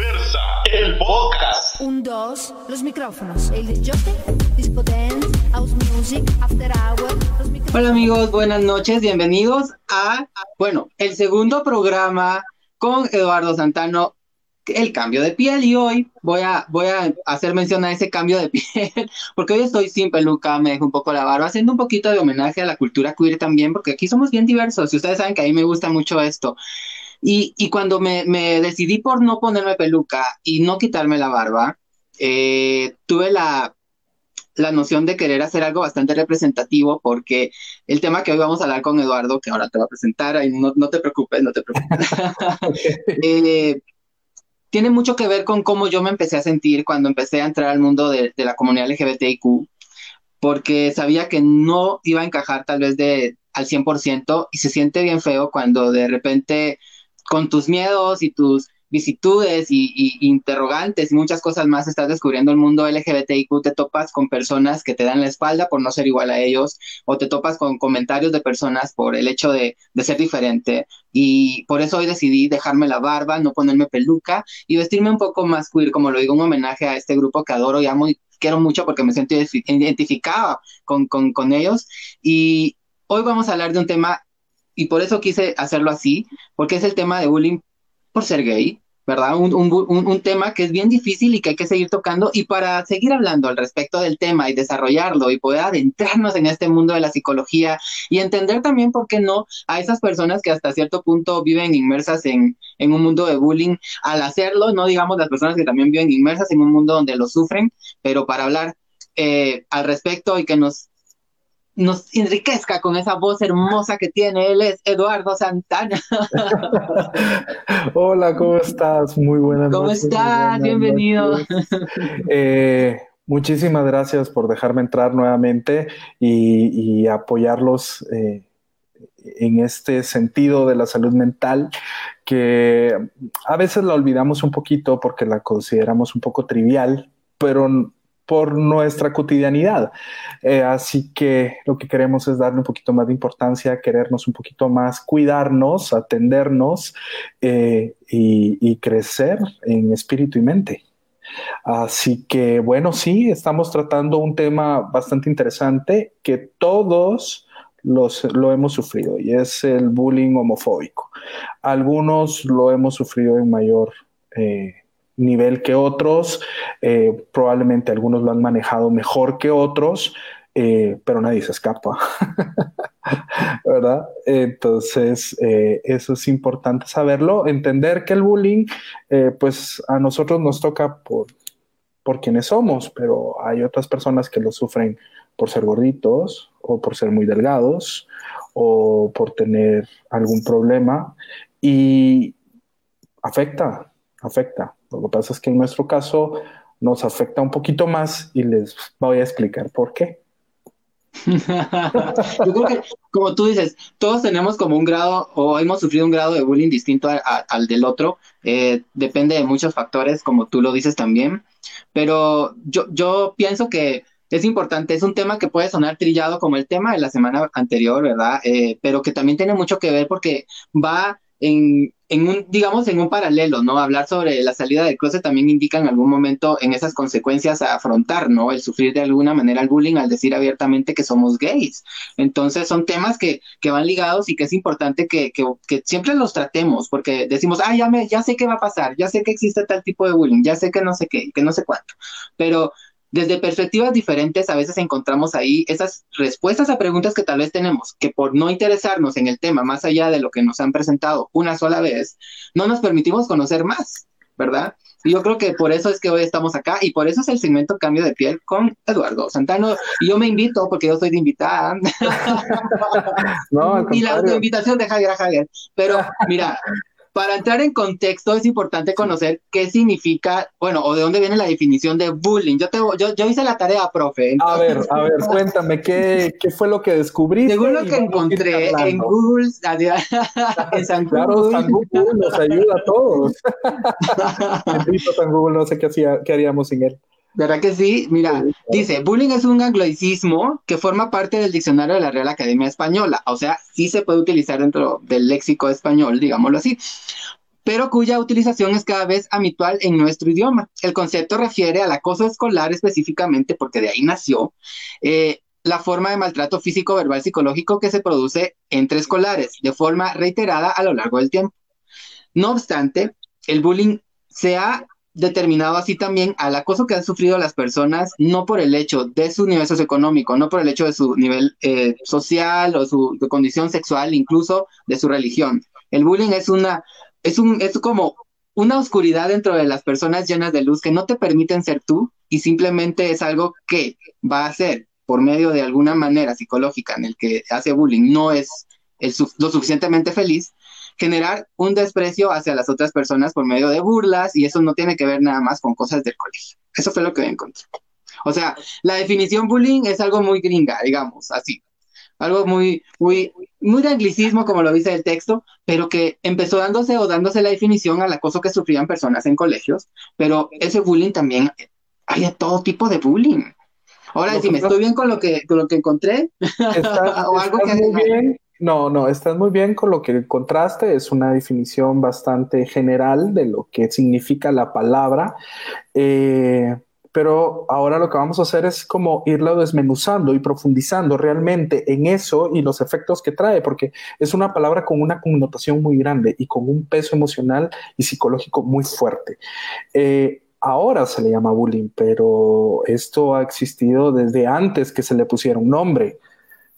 Diversa, el podcast. Un, dos, los micrófonos. El disjockey, disco dance, house music, after hour. Los micrófonos. Hola amigos, buenas noches, bienvenidos a, bueno, el segundo programa con Eduardo Santano, el cambio de piel y hoy voy a, voy a hacer mención a ese cambio de piel, porque hoy estoy sin peluca, me dejo un poco la barba, haciendo un poquito de homenaje a la cultura queer también, porque aquí somos bien diversos y ustedes saben que a mí me gusta mucho esto. Y, y cuando me, decidí por no ponerme peluca y no quitarme la barba, eh, tuve la, la noción de querer hacer algo bastante representativo porque el tema que hoy vamos a hablar con Eduardo, que ahora te va a presentar, ay, no, no te preocupes, no te preocupes, eh, tiene mucho que ver con cómo yo me empecé a sentir cuando empecé a entrar al mundo de, de la comunidad LGBTIQ, porque sabía que no iba a encajar tal vez de, al 100% y se siente bien feo cuando de repente con tus miedos y tus vicitudes y, interrogantes y muchas cosas más estás descubriendo el mundo LGBTIQ, te topas con personas que te dan la espalda por no ser igual a ellos o te topas con comentarios de personas por el hecho de, de ser diferente. Y por eso hoy decidí dejarme la barba, no ponerme peluca y vestirme un poco más queer, como lo digo, un homenaje a este grupo que adoro y amo y quiero mucho porque me siento identificada con, con, con ellos. Y hoy vamos a hablar de un tema y por eso quise hacerlo así, porque es el tema de bullying por ser gay, ¿verdad? Un, un, un, un, tema que es bien difícil y que hay que seguir tocando. Y para seguir hablando al respecto del tema y desarrollarlo y poder adentrarnos en este mundo de la psicología y entender también, ¿por qué no?, a esas personas que hasta cierto punto viven inmersas en, en un mundo de bullying, al hacerlo, no digamos las personas que también viven inmersas en un mundo donde lo sufren, pero para hablar eh, al respecto y que nos nos enriquezca con esa voz hermosa que tiene. Él es Eduardo Santana. Hola, ¿cómo estás? Muy buenas ¿Cómo noches. estás? Buenas Bienvenido. Eh, muchísimas gracias por dejarme entrar nuevamente y, y apoyarlos eh, en este sentido de la salud mental que a veces la olvidamos un poquito porque la consideramos un poco trivial, pero por nuestra cotidianidad. Eh, así que lo que queremos es darle un poquito más de importancia, querernos un poquito más, cuidarnos, atendernos eh, y, crecer en espíritu y mente. Así que bueno, sí, estamos tratando un tema bastante interesante que todos los, lo hemos sufrido y es el bullying homofóbico. Algunos lo hemos sufrido en mayor... Eh, nivel que otros, eh, probablemente algunos lo han manejado mejor que otros, eh, pero nadie se escapa, ¿verdad? Entonces, eh, eso es importante saberlo, entender que el bullying, pues a nosotros nos toca por, por quienes somos, pero hay otras personas que lo sufren por ser gorditos o por ser muy delgados o por tener algún problema y afecta, afecta. Lo que pasa es que en nuestro caso nos afecta un poquito más y les voy a explicar por qué. Como tú dices, todos tenemos como un grado o hemos sufrido un grado de bullying distinto al del otro. Eh, depende de muchos factores, como tú lo dices también. Pero yo, yo pienso que es importante, es un tema que puede sonar trillado como el tema de la semana anterior, ¿verdad? Eh, pero que también tiene mucho que ver porque va en, un, digamos, en un paralelo, ¿no? Hablar sobre la salida del closet también indica en algún momento en esas consecuencias a afrontar, ¿no? El sufrir de alguna manera el bullying al decir abiertamente que somos gays. Entonces son temas que, que van ligados y que es importante que, que, que, siempre los tratemos, porque decimos, ah, ya, me, ya sé qué va a pasar, ya sé que existe tal tipo de bullying, ya sé que no sé qué, que no sé cuánto, pero desde perspectivas diferentes a veces encontramos ahí esas respuestas a preguntas que tal vez tenemos, que por no interesarnos en el tema más allá de lo que nos han presentado una sola vez, no nos permitimos conocer más, ¿verdad? Y yo creo que por eso es que hoy estamos acá y por eso es el segmento Cambio de Piel con Eduardo Santano. Y yo me invito porque yo soy de invitada. no, y la invitación de Javier a Javier. Pero mira, para entrar en contexto es importante conocer qué significa, bueno, o de dónde viene la definición de bullying. Yo, te, yo, yo hice la tarea, profe. Entonces, a ver, a ver, cuéntame, ¿qué, qué fue lo que descubriste? Según lo que encontré en Google, en San claro, Google. San Google nos ayuda a todos. San Google, no sé qué, hacía, qué haríamos sin él. ¿Verdad que sí? Mira, dice, bullying es un anglicismo que forma parte del diccionario de la Real Academia Española, o sea, sí se puede utilizar dentro del léxico español, digámoslo así. pero cuya utilización es cada vez habitual en nuestro idioma. El concepto refiere al acoso escolar específicamente porque de ahí nació eh, la forma de maltrato físico, verbal, psicológico que se produce entre escolares de forma reiterada a lo largo del tiempo. No obstante, el bullying se ha determinado así también al acoso que han sufrido las personas, no por el hecho de su nivel socioeconómico, no por el hecho de su nivel eh, social o su condición sexual, incluso de su religión. El bullying es una, es un, es como una oscuridad dentro de las personas llenas de luz que no te permiten ser tú y simplemente es algo que va a ser por medio de alguna manera psicológica en el que hace bullying no es lo suficientemente feliz, generar un desprecio hacia las otras personas por medio de burlas y eso no tiene que ver nada más con cosas del colegio. Eso fue lo que encontré. O sea, la definición bullying es algo muy gringa, digamos, así. Algo muy, muy, muy de anglicismo, como lo dice el texto, pero que empezó dándose o dándose la definición al acoso que sufrían personas en colegios, pero ese bullying también, hay de todo tipo de bullying. Ahora, si me estoy bien con lo que, con lo que encontré, o algo que... No, no, estás muy bien con lo que encontraste. Es una definición bastante general de lo que significa la palabra. Eh, pero ahora lo que vamos a hacer es como irlo desmenuzando y profundizando realmente en eso y los efectos que trae, porque es una palabra con una connotación muy grande y con un peso emocional y psicológico muy fuerte. Eh, ahora se le llama bullying, pero esto ha existido desde antes que se le pusiera un nombre.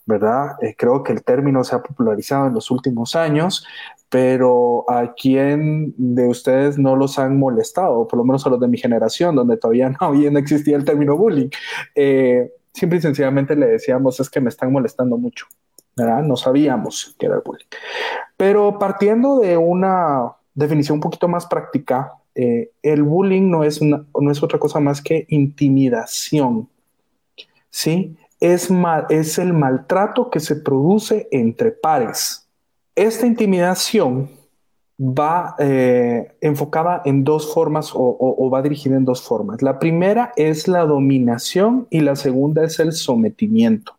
¿Verdad? Eh, creo que el término se ha popularizado en los últimos años, pero a quién de ustedes no los han molestado, por lo menos a los de mi generación, donde todavía no, no existía el término bullying. Eh, simple y sencillamente le decíamos, es que me están molestando mucho, ¿verdad? No sabíamos que era el bullying. Pero partiendo de una definición un poquito más práctica, eh, el bullying no es, no es otra cosa más que intimidación, ¿sí? Es, es el maltrato que se produce entre pares. Esta intimidación va eh, enfocada en dos formas o, va dirigida en dos formas. La primera es la dominación y la segunda es el sometimiento.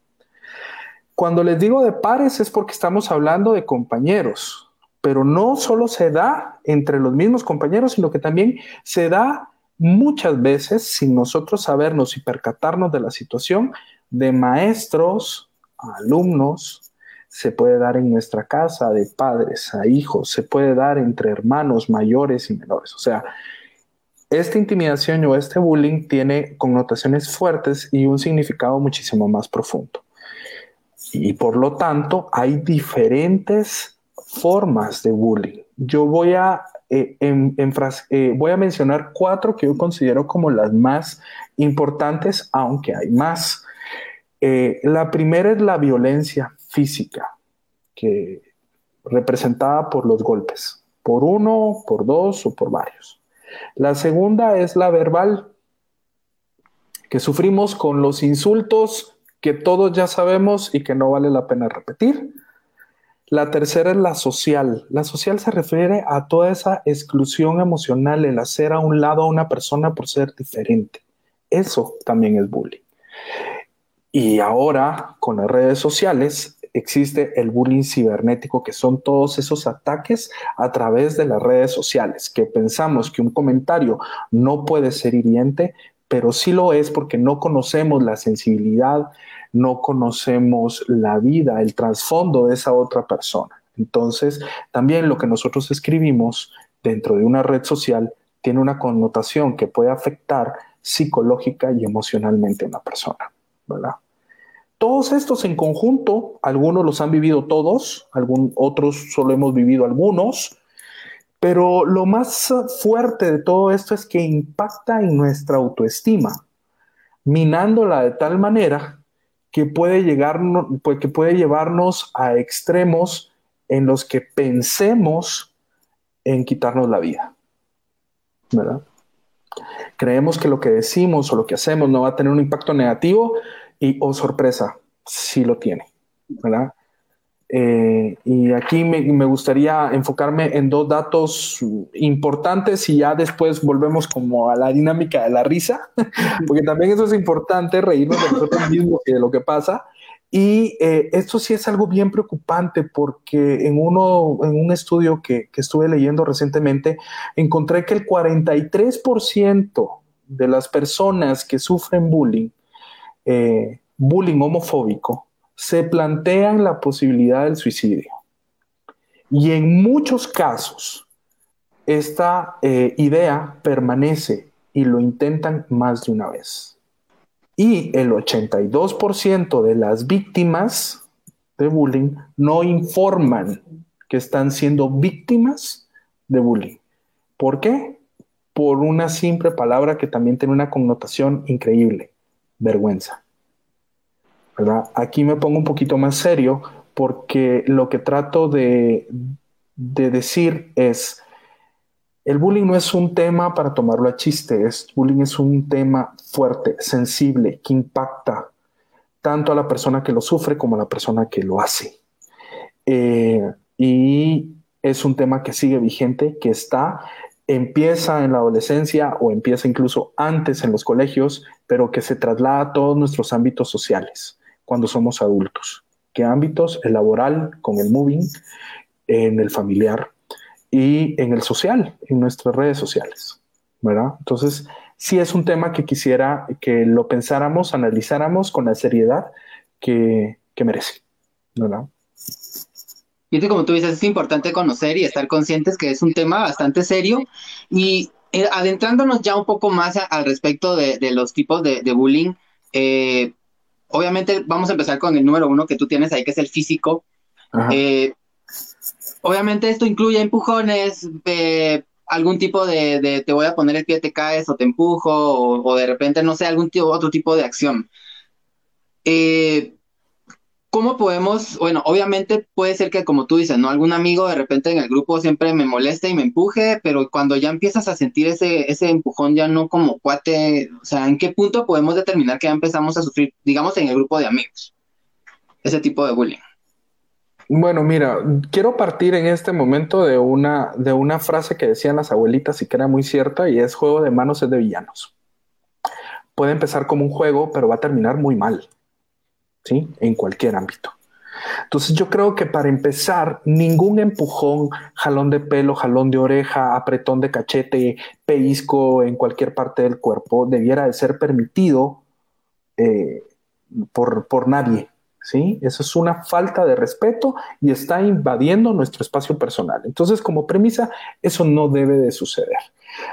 Cuando les digo de pares es porque estamos hablando de compañeros, pero no solo se da entre los mismos compañeros, sino que también se da muchas veces sin nosotros sabernos y percatarnos de la situación de maestros a alumnos, se puede dar en nuestra casa, de padres a hijos, se puede dar entre hermanos mayores y menores. O sea, esta intimidación o este bullying tiene connotaciones fuertes y un significado muchísimo más profundo. Y por lo tanto, hay diferentes formas de bullying. Yo voy a, eh, eh, voy a mencionar cuatro que yo considero como las más importantes, aunque hay más. Eh, la primera es la violencia física, que representada por los golpes, por uno, por dos o por varios. La segunda es la verbal, que sufrimos con los insultos que todos ya sabemos y que no vale la pena repetir. La tercera es la social. La social se refiere a toda esa exclusión emocional, el hacer a un lado a una persona por ser diferente. Eso también es bullying. Y ahora, con las redes sociales, existe el bullying cibernético, que son todos esos ataques a través de las redes sociales, que pensamos que un comentario no puede ser hiriente, pero sí lo es porque no conocemos la sensibilidad, no conocemos la vida, el trasfondo de esa otra persona. Entonces, también lo que nosotros escribimos dentro de una red social tiene una connotación que puede afectar psicológica y emocionalmente a una persona, ¿verdad? Todos estos en conjunto, algunos los han vivido todos, algún, otros solo hemos vivido algunos, pero lo más fuerte de todo esto es que impacta en nuestra autoestima, minándola de tal manera que puede, llegar, pues, que puede llevarnos a extremos en los que pensemos en quitarnos la vida. ¿Verdad? Creemos que lo que decimos o lo que hacemos no va a tener un impacto negativo y, oh sorpresa, sí lo tiene, ¿verdad? Eh, y aquí me, me, gustaría enfocarme en dos datos importantes y ya después volvemos como a la dinámica de la risa, porque también eso es importante, reírnos de nosotros mismos y de lo que pasa. Y eh, esto sí es algo bien preocupante porque en, uno, en un estudio que, que estuve leyendo recientemente encontré que el 43% de las personas que sufren bullying, eh, bullying homofóbico, se plantean la posibilidad del suicidio. Y en muchos casos, esta eh, idea permanece y lo intentan más de una vez. Y el 82% de las víctimas de bullying no informan que están siendo víctimas de bullying. ¿Por qué? Por una simple palabra que también tiene una connotación increíble, vergüenza. ¿verdad? Aquí me pongo un poquito más serio porque lo que trato de, decir es, el bullying no es un tema para tomarlo a chiste, es, bullying es un tema fuerte, sensible, que impacta tanto a la persona que lo sufre como a la persona que lo hace. Eh, y es un tema que sigue vigente, que está, empieza en la adolescencia o empieza incluso antes en los colegios, pero que se traslada a todos nuestros ámbitos sociales cuando somos adultos. ¿Qué ámbitos? El laboral, con el moving, en el familiar y en el social, en nuestras redes sociales. ¿verdad? Entonces, sí es un tema que quisiera que lo pensáramos, analizáramos con la seriedad que, merece. ¿verdad? Y como tú dices, es importante conocer y estar conscientes que es un tema bastante serio y eh, adentrándonos ya un poco más al respecto de, los tipos de, bullying, eh, obviamente vamos a empezar con el número uno que tú tienes ahí, que es el físico. Eh, obviamente esto incluye empujones, algún tipo de, te voy a poner el pie, te caes o te empujo, o, de repente, no sé, algún otro tipo de acción. Eh, ¿Cómo podemos, bueno, obviamente puede ser que como tú dices, ¿no? Algún amigo de repente en el grupo siempre me moleste y me empuje, pero cuando ya empiezas a sentir ese, ese empujón ya no como cuate, o sea, ¿en qué punto podemos determinar que ya empezamos a sufrir, digamos, en el grupo de amigos, ese tipo de bullying? Bueno, mira, quiero partir en este momento de una, de una frase que decían las abuelitas y que era muy cierta y es juego de manos es de villanos. Puede empezar como un juego, pero va a terminar muy mal. En cualquier ámbito. Entonces yo creo que para empezar, ningún empujón, jalón de pelo, jalón de oreja, apretón de cachete, pellizco en cualquier parte del cuerpo debiera de ser permitido eh, por, por nadie. ¿sí? Eso es una falta de respeto y está invadiendo nuestro espacio personal. Entonces, como premisa, eso no debe de suceder.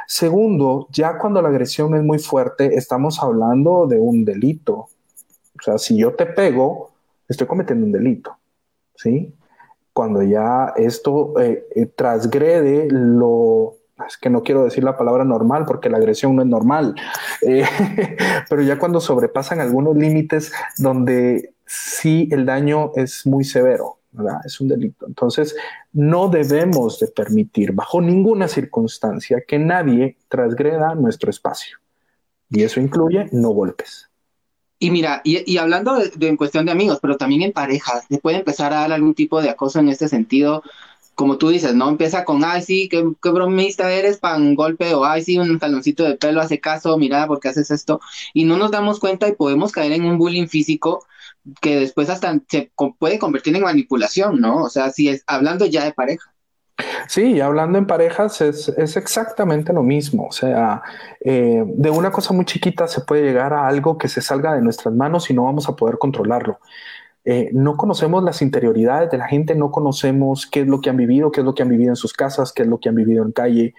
Segundo, ya cuando la agresión es muy fuerte, estamos hablando de un delito, o sea, si yo te pego, estoy cometiendo un delito, ¿sí? Cuando ya esto eh, eh, transgrede lo, es que no quiero decir la palabra normal porque la agresión no es normal, eh, pero ya cuando sobrepasan algunos límites donde sí el daño es muy severo, ¿verdad? Es un delito. Entonces, no debemos de permitir bajo ninguna circunstancia que nadie transgreda nuestro espacio. Y eso incluye no golpes. Y mira, y, hablando de, en cuestión de amigos, pero también en parejas, se puede empezar a dar algún tipo de acoso en este sentido, como tú dices, ¿no? Empieza con, ay, sí, qué, qué bromista eres, pan golpe, o ay, sí, un taloncito de pelo, hace caso, mira, ¿por qué haces esto? Y no nos damos cuenta y podemos caer en un bullying físico que después hasta se puede convertir en manipulación, ¿no? O sea, si es hablando ya de pareja. Sí, hablando en parejas es, exactamente lo mismo. O sea, eh, de una cosa muy chiquita se puede llegar a algo que se salga de nuestras manos y no vamos a poder controlarlo. Eh, no conocemos las interioridades de la gente, no conocemos qué es lo que han vivido, qué es lo que han vivido en sus casas, qué es lo que han vivido en calle.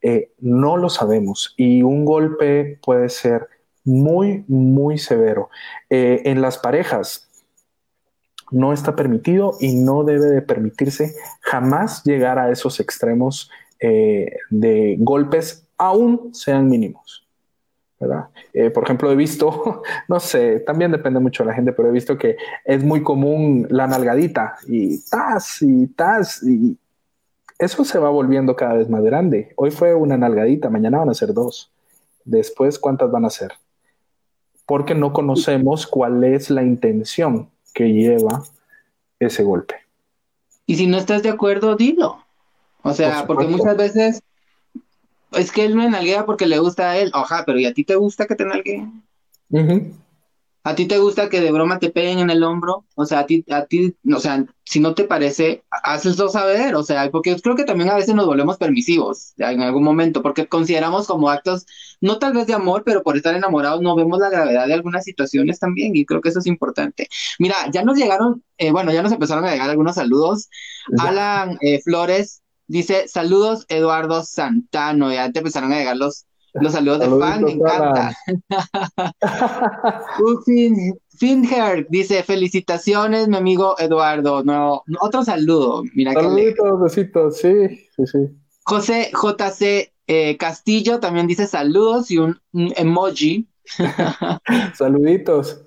Eh, no lo sabemos y un golpe puede ser muy, muy severo. en las parejas, no está permitido y no debe de permitirse jamás llegar a esos extremos eh, de golpes, aún sean mínimos. ¿verdad? Eh, por ejemplo, he visto, no sé, también depende mucho de la gente, pero he visto que es muy común la nalgadita y tas y tas y eso se va volviendo cada vez más grande. Hoy fue una nalgadita, mañana van a ser dos. Después, ¿cuántas van a ser? Porque no conocemos cuál es la intención que lleva ese golpe. Y si no estás de acuerdo, dilo. O sea, porque muchas veces es que él me nalguea porque le gusta a él. Oja, pero ¿y a ti te gusta que te nalgueen? ¿A ti te gusta que de broma te peguen en el hombro? O sea, a ti, a ti, o sea, si no te parece, hazlo saber, o sea, porque yo creo que también a veces nos volvemos permisivos en algún momento, porque consideramos como actos, no tal vez de amor, pero por estar enamorados no vemos la gravedad de algunas situaciones también, y creo que eso es importante. Mira, ya nos llegaron, eh, bueno, ya nos empezaron a llegar algunos saludos. Alan eh, Flores dice, saludos Eduardo Santano, ya te empezaron a llegar los, los saludos de fan, me encanta. Finher dice, felicitaciones, mi amigo Eduardo. No, otro saludo. Mira Saluditos, besitos, sí, sí, sí. José JC eh, Castillo también dice saludos y un, un emoji. Saluditos.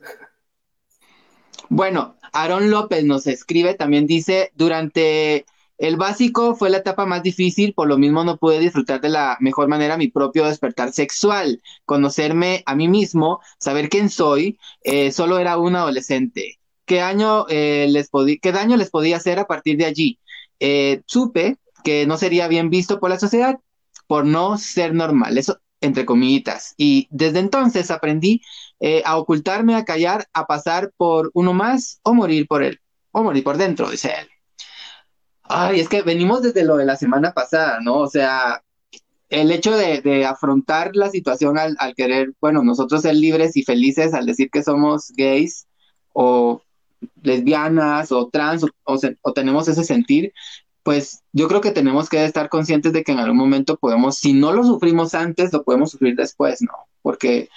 Bueno, Aaron López nos escribe, también dice, durante el básico fue la etapa más difícil, por lo mismo no pude disfrutar de la mejor manera mi propio despertar sexual, conocerme a mí mismo, saber quién soy, eh, solo era un adolescente. ¿Qué, año, eh, ¿Qué daño les podía hacer a partir de allí? Eh, supe que no sería bien visto por la sociedad por no ser normal, eso entre comillitas. Y desde entonces aprendí a ocultarme, a callar, a pasar por uno más o morir por él, o morir por dentro, dice él. Ay, es que venimos desde lo de la semana pasada, ¿no? O sea, el hecho de, afrontar la situación al, querer, bueno, nosotros ser libres y felices al decir que somos gays o lesbianas o trans o, tenemos ese sentir, pues yo creo que tenemos que estar conscientes de que en algún momento podemos, si no lo sufrimos antes, lo podemos sufrir después, ¿no? Porque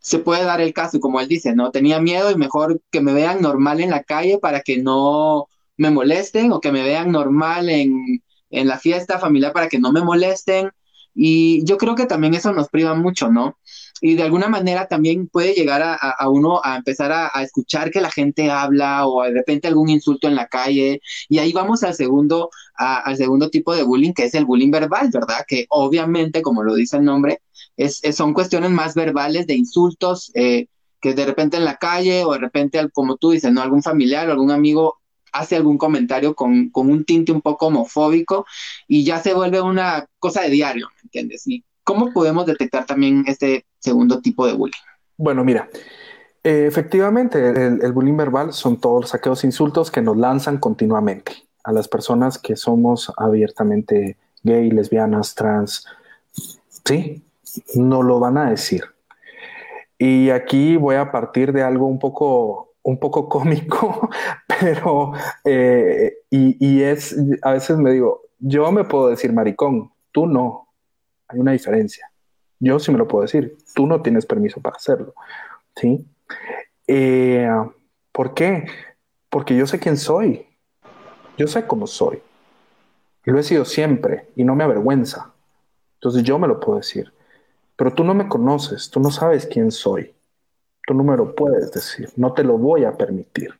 se puede dar el caso, como él dice, ¿no? Tenía miedo y mejor que me vean normal en la calle para que no me molesten o que me vean normal en, la fiesta familiar para que no me molesten. Y yo creo que también eso nos priva mucho, ¿no? Y de alguna manera también puede llegar a, uno a empezar a, escuchar que la gente habla o de repente algún insulto en la calle. Y ahí vamos al segundo, al segundo tipo de bullying, que es el bullying verbal, ¿verdad? Que obviamente, como lo dice el nombre, es, son cuestiones más verbales de insultos. Eh, que de repente en la calle o de repente, como tú dices, ¿no? Algún familiar o algún amigo hace algún comentario con, un tinte un poco homofóbico y ya se vuelve una cosa de diario, ¿me entiendes? ¿Y cómo podemos detectar también este segundo tipo de bullying? Bueno, mira, eh, efectivamente, el, bullying verbal son todos los aquellos insultos que nos lanzan continuamente a las personas que somos abiertamente gay, lesbianas, trans. Sí, no lo van a decir. Y aquí voy a partir de algo un poco un poco cómico, pero, eh, y, es, a veces me digo, yo me puedo decir maricón, tú no, hay una diferencia. Yo sí me lo puedo decir, tú no tienes permiso para hacerlo, ¿sí? Eh, ¿Por qué? Porque yo sé quién soy, yo sé cómo soy, lo he sido siempre, y no me avergüenza. Entonces yo me lo puedo decir, pero tú no me conoces, tú no sabes quién soy. Tú no puedes decir, no te lo voy a permitir.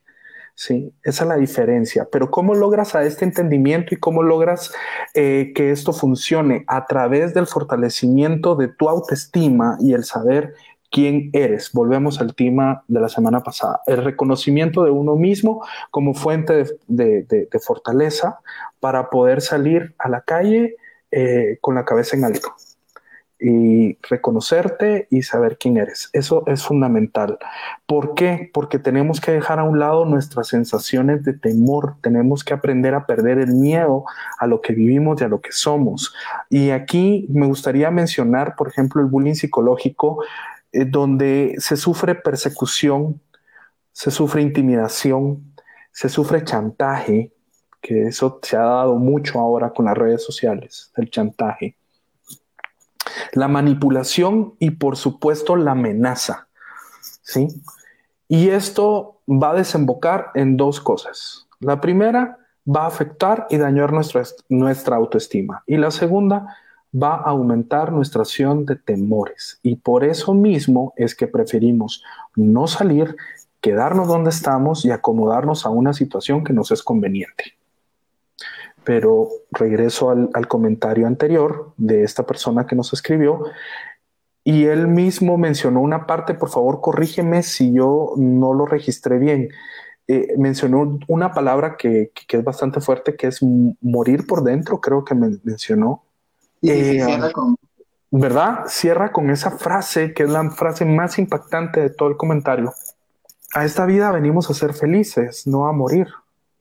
¿sí? Esa es la diferencia. Pero ¿cómo logras a este entendimiento y cómo logras eh, que esto funcione? A través del fortalecimiento de tu autoestima y el saber quién eres. Volvemos al tema de la semana pasada. El reconocimiento de uno mismo como fuente de, fortaleza para poder salir a la calle eh, con la cabeza en alto y reconocerte y saber quién eres. Eso es fundamental. ¿Por qué? Porque tenemos que dejar a un lado nuestras sensaciones de temor, tenemos que aprender a perder el miedo a lo que vivimos y a lo que somos. Y aquí me gustaría mencionar, por ejemplo, el bullying psicológico, eh, donde se sufre persecución, se sufre intimidación, se sufre chantaje, que eso se ha dado mucho ahora con las redes sociales, el chantaje la manipulación y por supuesto la amenaza. ¿sí? Y esto va a desembocar en dos cosas. La primera va a afectar y dañar nuestra, nuestra autoestima. Y la segunda va a aumentar nuestra acción de temores. Y por eso mismo es que preferimos no salir, quedarnos donde estamos y acomodarnos a una situación que nos es conveniente pero regreso al, comentario anterior de esta persona que nos escribió y él mismo mencionó una parte, por favor corrígeme si yo no lo registré bien. Eh, mencionó una palabra que, es bastante fuerte, que es morir por dentro, creo que me mencionó. Eh, ¿Verdad? Cierra con esa frase, que es la frase más impactante de todo el comentario. a esta vida venimos a ser felices, no a morir,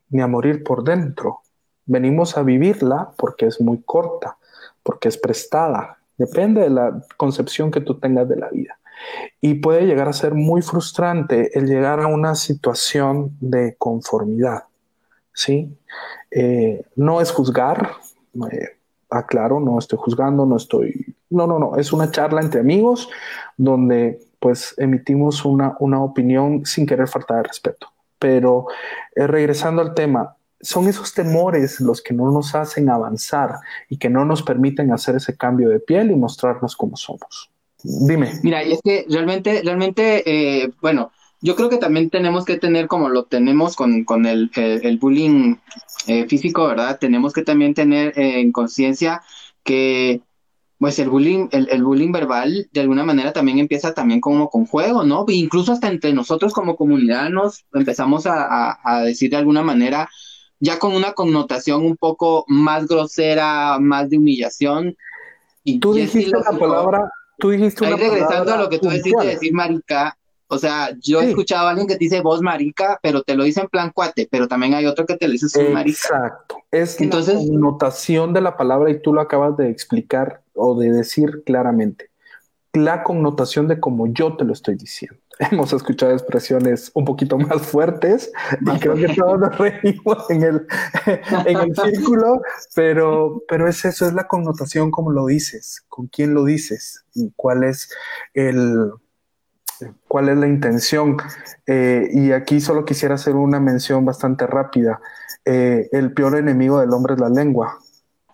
ni a morir por dentro. Venimos a vivirla porque es muy corta, porque es prestada. Depende de la concepción que tú tengas de la vida. Y puede llegar a ser muy frustrante el llegar a una situación de conformidad. ¿sí? Eh, no es juzgar, eh, aclaro, no estoy juzgando, no estoy... No, no, no, es una charla entre amigos donde pues emitimos una, una opinión sin querer faltar de respeto. Pero eh, regresando al tema, son esos temores los que no nos hacen avanzar y que no nos permiten hacer ese cambio de piel y mostrarnos como somos. Dime. Mira, y es que realmente, realmente, eh, bueno, yo creo que también tenemos que tener, como lo tenemos con, con el, el, bullying eh, físico, ¿verdad? Tenemos que también tener en conciencia que pues el bullying, el, el, bullying verbal de alguna manera también empieza también como con juego, ¿no? incluso hasta entre nosotros como comunidad nos empezamos a, a, decir de alguna manera, ya con una connotación un poco más grosera, más de humillación. Y tú dijiste la palabra, tú dijiste una Ahí regresando a lo que tú decís de decir marica, o sea, yo he escuchado a alguien que te dice vos marica, pero te lo dice en plan cuate, pero también hay otro que te lo dice su marica. Exacto. Es Entonces, la connotación de la palabra y tú lo acabas de explicar o de decir claramente. La connotación de como yo te lo estoy diciendo. Hemos escuchado expresiones un poquito más fuertes y creo que todos nos reímos en el, en el círculo, pero, pero es eso, es la connotación como lo dices, con quién lo dices y cuál es el, cuál es la intención. Eh, y aquí solo quisiera hacer una mención bastante rápida. Eh, el peor enemigo del hombre es la lengua.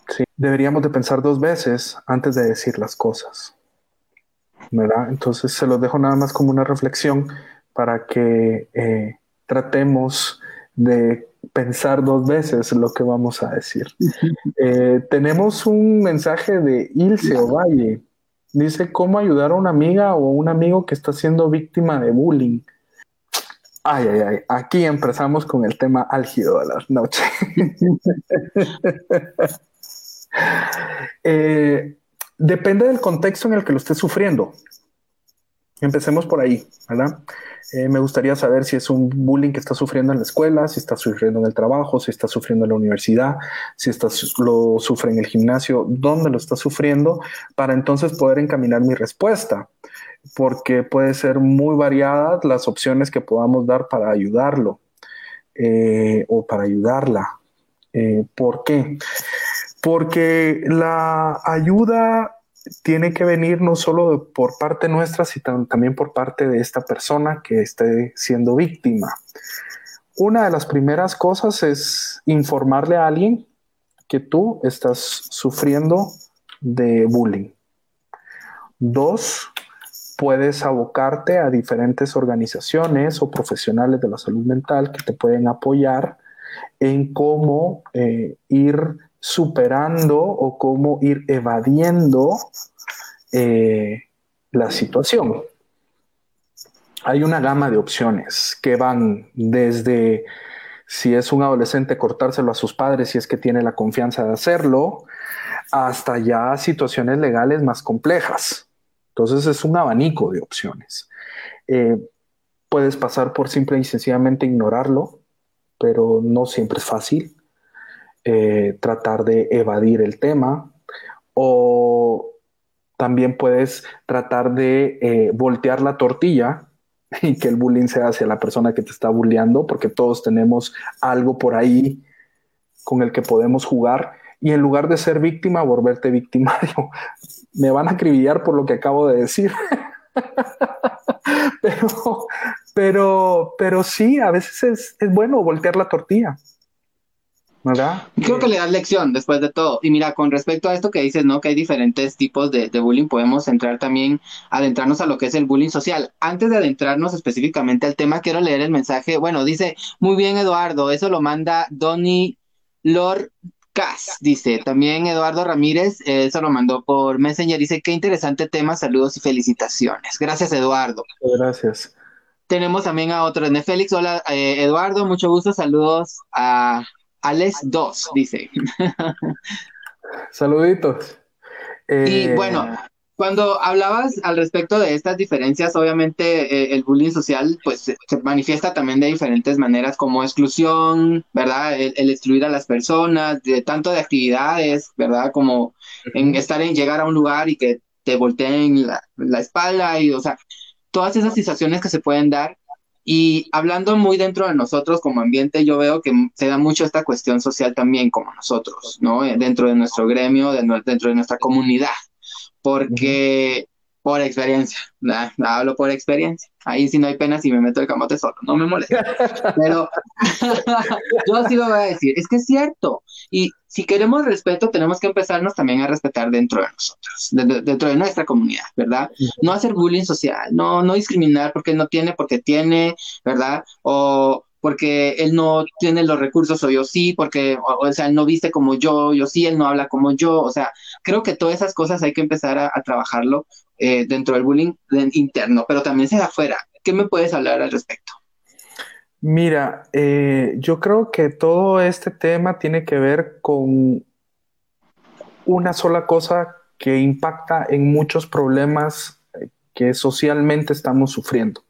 ¿sí? Deberíamos de pensar dos veces antes de decir las cosas. ¿Verdad? Entonces se los dejo nada más como una reflexión para que eh, tratemos de pensar dos veces lo que vamos a decir. tenemos un mensaje de Ilse Ovalle. Dice cómo ayudar a una amiga o un amigo que está siendo víctima de bullying. Ay, ay, ay. Aquí empezamos con el tema álgido de la noche. Eh, depende del contexto en el que lo estés sufriendo. Empecemos por ahí, ¿verdad? Eh, me gustaría saber si es un bullying que está sufriendo en la escuela, si está sufriendo en el trabajo, si está sufriendo en la universidad, si está, lo sufre en el gimnasio, dónde lo está sufriendo, para entonces poder encaminar mi respuesta, porque puede ser muy variadas las opciones que podamos dar para ayudarlo eh, o para ayudarla. Eh, ¿Por qué? Porque la ayuda tiene que venir no solo por parte nuestra, sino también por parte de esta persona que esté siendo víctima. Una de las primeras cosas es informarle a alguien que tú estás sufriendo de bullying. Dos, puedes abocarte a diferentes organizaciones o profesionales de la salud mental que te pueden apoyar en cómo eh, ir superando o cómo ir evadiendo eh, la situación. Hay una gama de opciones que van desde si es un adolescente cortárselo a sus padres si es que tiene la confianza de hacerlo, hasta ya situaciones legales más complejas. Entonces es un abanico de opciones. Eh, puedes pasar por simple y sencillamente ignorarlo, pero no siempre es fácil. Eh, tratar de evadir el tema o también puedes tratar de eh, voltear la tortilla y que el bullying sea hacia la persona que te está bulleando, porque todos tenemos algo por ahí con el que podemos jugar y en lugar de ser víctima, volverte victimario. Me van a acribillar por lo que acabo de decir. pero, pero, pero sí, a veces es, es bueno voltear la tortilla. ¿Verdad? Creo que le das lección después de todo. Y mira, con respecto a esto que dices, ¿no? Que hay diferentes tipos de, bullying, podemos entrar también, adentrarnos a lo que es el bullying social. Antes de adentrarnos específicamente al tema, quiero leer el mensaje. Bueno, dice, muy bien, Eduardo, eso lo manda Donny Lord Cas, dice. También Eduardo Ramírez, eh, eso lo mandó por Messenger, dice, qué interesante tema, saludos y felicitaciones. Gracias, Eduardo. Gracias. Tenemos también a otro, de Félix, hola, eh, Eduardo, mucho gusto, saludos a Alex 2, dice. Saluditos. y eh, bueno, Cuando hablabas al respecto de estas diferencias, obviamente eh, el bullying social pues se, manifiesta también de diferentes maneras como exclusión, ¿verdad? El, excluir a las personas, de tanto de actividades, ¿verdad? Como en estar en llegar a un lugar y que te volteen la, la espalda y, o sea, todas esas situaciones que se pueden dar. Y hablando muy dentro de nosotros como ambiente, yo veo que se da mucho esta cuestión social también como nosotros, ¿no? Dentro de nuestro gremio, dentro de nuestra comunidad porque por experiencia, hablo por experiencia. Ahí sí no hay pena si me meto el camote solo, no me molesta. Pero yo sí lo voy a decir, es que es cierto. Y si queremos respeto, tenemos que empezarnos también a respetar dentro de nosotros, dentro de nuestra comunidad, ¿verdad? No hacer bullying social, no, no discriminar porque no tiene, porque tiene, ¿verdad? O porque él no tiene los recursos o yo sí, porque, o, sea, él no viste como yo, yo sí, él no habla como yo, o sea, creo que todas esas cosas hay que empezar a, trabajarlo eh, dentro del bullying interno, pero también sea afuera. ¿Qué me puedes hablar al respecto? Mira, eh, yo creo que todo este tema tiene que ver con una sola cosa que impacta en muchos problemas que socialmente estamos sufriendo,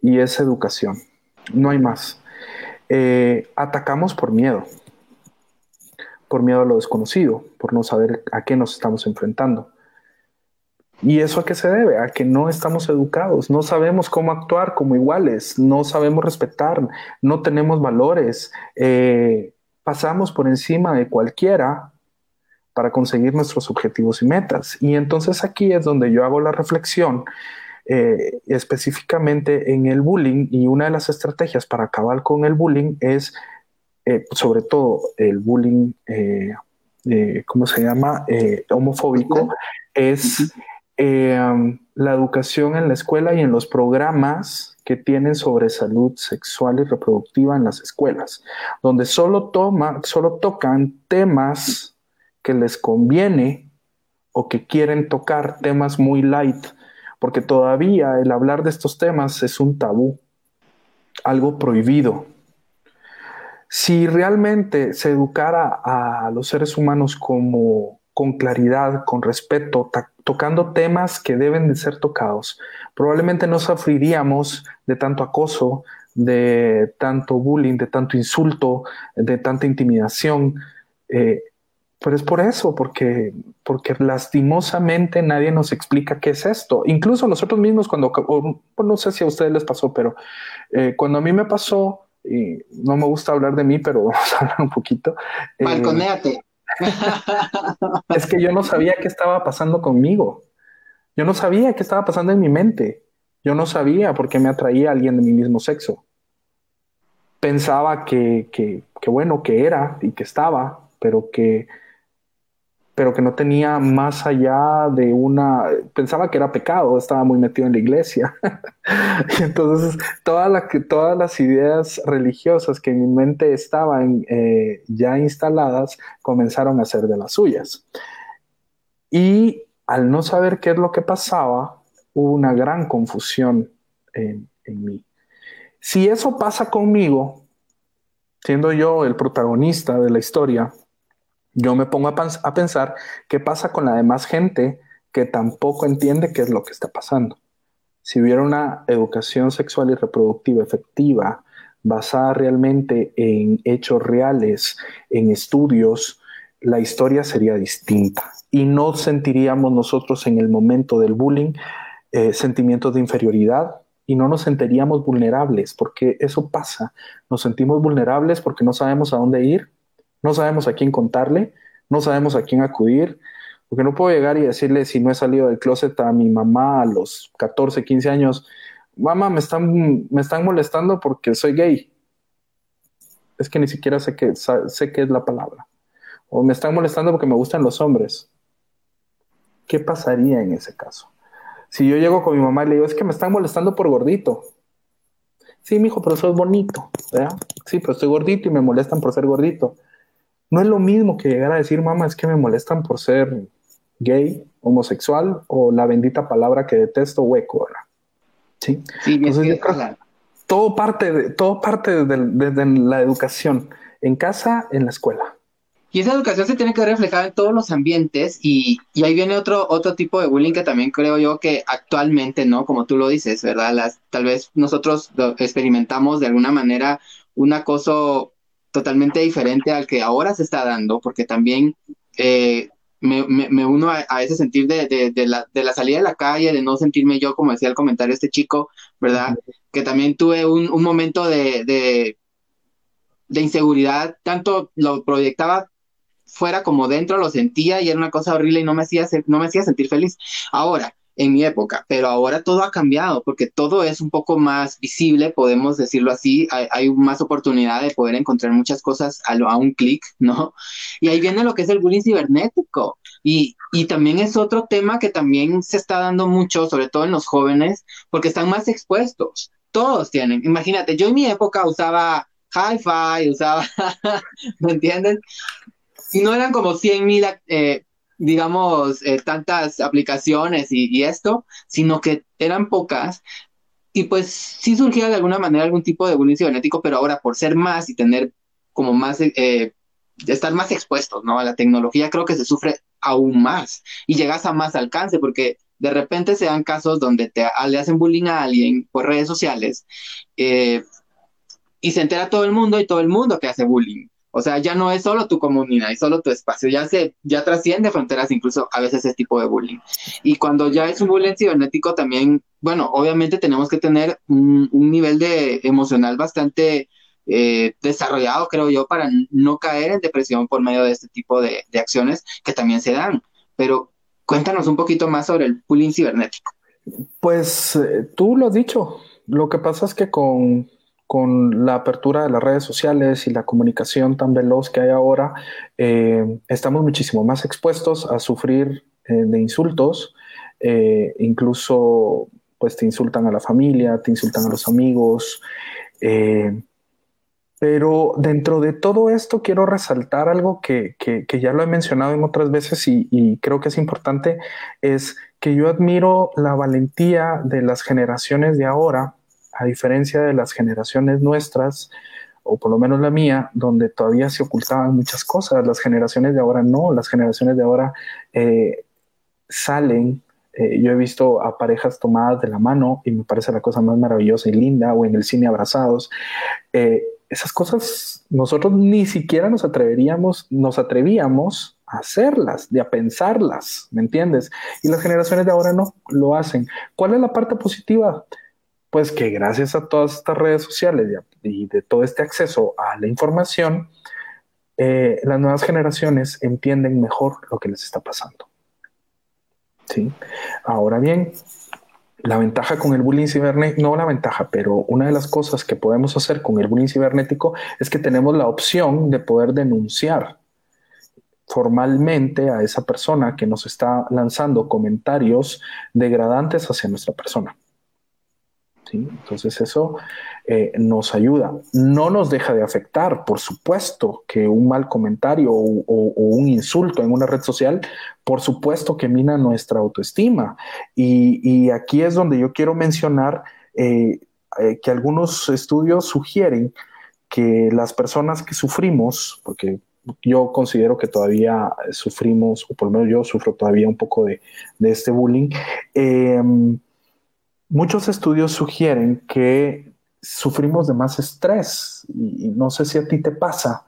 y es educación no hay más. Eh, atacamos por miedo, por miedo a lo desconocido, por no saber a qué nos estamos enfrentando. ¿Y eso a qué se debe? A que no estamos educados, no sabemos cómo actuar como iguales, no sabemos respetar, no tenemos valores, eh, pasamos por encima de cualquiera para conseguir nuestros objetivos y metas. Y entonces aquí es donde yo hago la reflexión eh, específicamente en el bullying y una de las estrategias para acabar con el bullying es eh, sobre todo el bullying, ¿cómo se llama? homofóbico, es la educación en la escuela y en los programas que tienen sobre salud sexual y reproductiva en las escuelas, donde solo, toma, solo tocan temas que les conviene o que quieren tocar, temas muy light, porque todavía el hablar de estos temas es un tabú, algo prohibido. Si realmente se educara a los seres humanos como con claridad, con respeto, tocando temas que deben de ser tocados, probablemente no sufriríamos de tanto acoso, de tanto bullying, de tanto insulto, de tanta intimidación. Eh, pero es por eso, porque, porque lastimosamente nadie nos explica qué es esto. Incluso nosotros mismos, cuando, no sé si a ustedes les pasó, pero eh, cuando a mí me pasó, y no me gusta hablar de mí, pero vamos a hablar un poquito. Eh, Balconéate. Es que yo no sabía qué estaba pasando conmigo. Yo no sabía qué estaba pasando en mi mente. Yo no sabía por qué me atraía a alguien de mi mismo sexo. Pensaba que, que, que bueno, que era y que estaba, pero que pero que no tenía más allá de una, pensaba que era pecado, estaba muy metido en la iglesia. y entonces toda todas las ideas religiosas que en mi mente estaban eh, ya instaladas comenzaron a ser de las suyas. Y al no saber qué es lo que pasaba, hubo una gran confusión en, en mí. Si eso pasa conmigo, siendo yo el protagonista de la historia, yo me pongo a, pensar qué pasa con la demás gente que tampoco entiende qué es lo que está pasando. Si hubiera una educación sexual y reproductiva efectiva, basada realmente en hechos reales, en estudios, la historia sería distinta y no sentiríamos nosotros en el momento del bullying eh, sentimientos de inferioridad y no nos sentiríamos vulnerables, porque eso pasa. Nos sentimos vulnerables porque no sabemos a dónde ir, no sabemos a quién contarle, no sabemos a quién acudir, porque no puedo llegar y decirle si no he salido del closet a mi mamá a los 14, 15 años, mamá, me están, me están molestando porque soy gay. Es que ni siquiera sé qué, sé qué es la palabra. O me están molestando porque me gustan los hombres. ¿Qué pasaría en ese caso? Si yo llego con mi mamá y le digo, es que me están molestando por gordito. Sí, mi hijo, pero soy bonito. Sí, pero estoy gordito y me molestan por ser gordito. No es lo mismo que llegar a decir, mamá, es que me molestan por ser gay, homosexual o la bendita palabra que detesto, hueco, ¿verdad? Sí, sí todo parte, de, todo parte desde, la educación, en casa, en la escuela. Y esa educación se tiene que reflejar en todos los ambientes y, y, ahí viene otro, otro tipo de bullying que también creo yo que actualmente, ¿no? Como tú lo dices, ¿verdad? Las, tal vez nosotros experimentamos de alguna manera un acoso totalmente diferente al que ahora se está dando, porque también eh, me, me, uno a, ese sentir de, de, de, la, de la salida de la calle, de no sentirme yo, como decía el comentario este chico, ¿verdad? Que también tuve un, un momento de, de, de inseguridad, tanto lo proyectaba fuera como dentro, lo sentía y era una cosa horrible y no me hacía, no me hacía sentir feliz. Ahora, en mi época, pero ahora todo ha cambiado porque todo es un poco más visible, podemos decirlo así, hay, más oportunidad de poder encontrar muchas cosas a, a un clic, ¿no? Y ahí viene lo que es el bullying cibernético y, y también es otro tema que también se está dando mucho, sobre todo en los jóvenes, porque están más expuestos. Todos tienen, imagínate, yo en mi época usaba hi-fi, usaba, ¿me entienden? Y no eran como 100 mil eh, digamos, eh, tantas aplicaciones y, esto, sino que eran pocas. Y pues sí surgía de alguna manera algún tipo de bullying cibernético, pero ahora por ser más y tener como más, eh, estar más expuestos, ¿no? A la tecnología, creo que se sufre aún más y llegas a más alcance porque de repente se dan casos donde te, le hacen bullying a alguien por redes sociales eh, y se entera todo el mundo y todo el mundo que hace bullying. O sea, ya no es solo tu comunidad y solo tu espacio, ya se, ya trasciende fronteras incluso a veces ese tipo de bullying. Y cuando ya es un bullying cibernético también, bueno, obviamente tenemos que tener un, nivel de emocional bastante eh, desarrollado, creo yo, para no caer en depresión por medio de este tipo de, de acciones que también se dan. Pero cuéntanos un poquito más sobre el bullying cibernético. Pues eh, tú lo has dicho. Lo que pasa es que con con la apertura de las redes sociales y la comunicación tan veloz que hay ahora, eh, estamos muchísimo más expuestos a sufrir eh, de insultos, eh, incluso pues te insultan a la familia, te insultan a los amigos. pero dentro de todo esto quiero resaltar algo que, ya lo he mencionado en otras veces y, y creo que es importante, es que yo admiro la valentía de las generaciones de ahora a diferencia de las generaciones nuestras, o por lo menos la mía, donde todavía se ocultaban muchas cosas, las generaciones de ahora no, las generaciones de ahora eh, salen. Eh, yo he visto a parejas tomadas de la mano y me parece la cosa más maravillosa y linda, o en el cine abrazados. Eh, esas cosas nosotros ni siquiera nos atreveríamos, nos atrevíamos a hacerlas, de a pensarlas, ¿me entiendes? Y las generaciones de ahora no lo hacen. ¿Cuál es la parte positiva? Pues que gracias a todas estas redes sociales y de todo este acceso a la información, eh, las nuevas generaciones entienden mejor lo que les está pasando. ¿Sí? Ahora bien, la ventaja con el bullying cibernético, no la ventaja, pero una de las cosas que podemos hacer con el bullying cibernético es que tenemos la opción de poder denunciar formalmente a esa persona que nos está lanzando comentarios degradantes hacia nuestra persona. Entonces eso eh, nos ayuda. No nos deja de afectar, por supuesto, que un mal comentario o, un insulto en una red social, por supuesto que mina nuestra autoestima. Y, aquí es donde yo quiero mencionar eh, eh, que algunos estudios sugieren que las personas que sufrimos, porque yo considero que todavía sufrimos, o por lo menos yo sufro todavía un poco de, de este bullying, Muchos estudios sugieren que sufrimos de más estrés y no sé si a ti te pasa.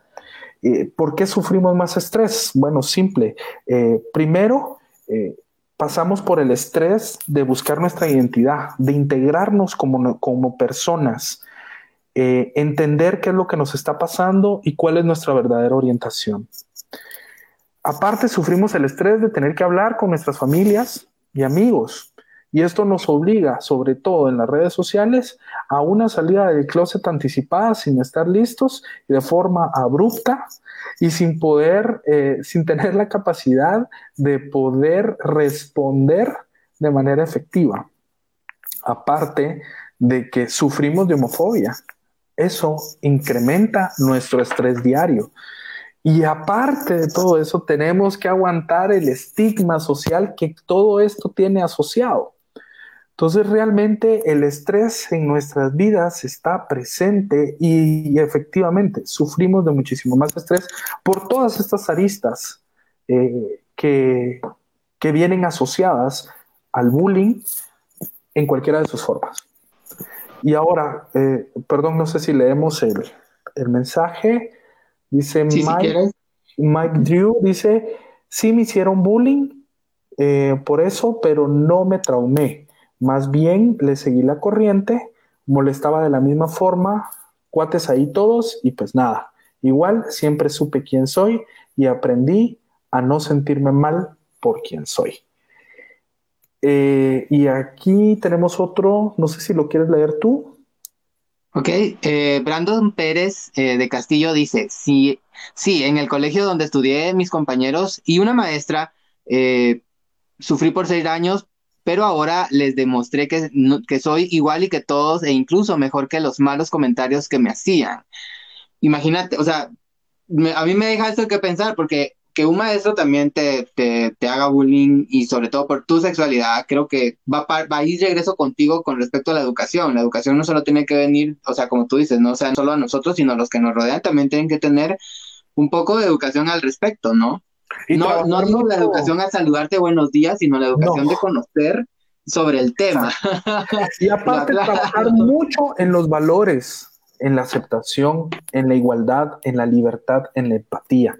Eh, ¿Por qué sufrimos más estrés? Bueno, simple. Eh, primero, eh, pasamos por el estrés de buscar nuestra identidad, de integrarnos como, como personas, entender qué es lo que nos está pasando y cuál es nuestra verdadera orientación. Aparte, sufrimos el estrés de tener que hablar con nuestras familias y amigos, y esto nos obliga, sobre todo en las redes sociales, a una salida del closet anticipada sin estar listos y de forma abrupta y sin poder, eh, sin tener la capacidad de poder responder de manera efectiva. Aparte de que sufrimos de homofobia, eso incrementa nuestro estrés diario. Y aparte de todo eso, tenemos que aguantar el estigma social que todo esto tiene asociado. Entonces realmente el estrés en nuestras vidas está presente y, efectivamente sufrimos de muchísimo más estrés por todas estas aristas eh, que, que vienen asociadas al bullying en cualquiera de sus formas. Y ahora, eh, perdón, no sé si leemos el, el mensaje. Dice Mike, Mike Drew, dice, sí me hicieron bullying eh, por eso, pero no me traumé. Más bien le seguí la corriente, molestaba de la misma forma, cuates ahí todos y pues nada. Igual siempre supe quién soy y aprendí a no sentirme mal por quién soy. Eh, y aquí tenemos otro, no sé si lo quieres leer tú. Ok, eh, Brandon Pérez eh, de Castillo dice, sí, sí, en el colegio donde estudié mis compañeros y una maestra, sufrí por seis años, pero ahora les demostré que, que soy igual y que todos, e incluso mejor que los malos comentarios que me hacían. Imagínate, o sea, a mí me deja esto que pensar, porque que un maestro también te, te, te, haga bullying y sobre todo por tu sexualidad, creo que va, va a ir regreso contigo con respecto a la educación. La educación no solo tiene que venir, o sea, como tú dices, no o sea, solo a nosotros, sino a los que nos rodean también tienen que tener un poco de educación al respecto, ¿no? No, no, la educación a saludarte buenos días, sino la educación de conocer sobre el tema. Y aparte trabajar mucho en los valores, en la aceptación, en la igualdad, en la libertad, en la empatía.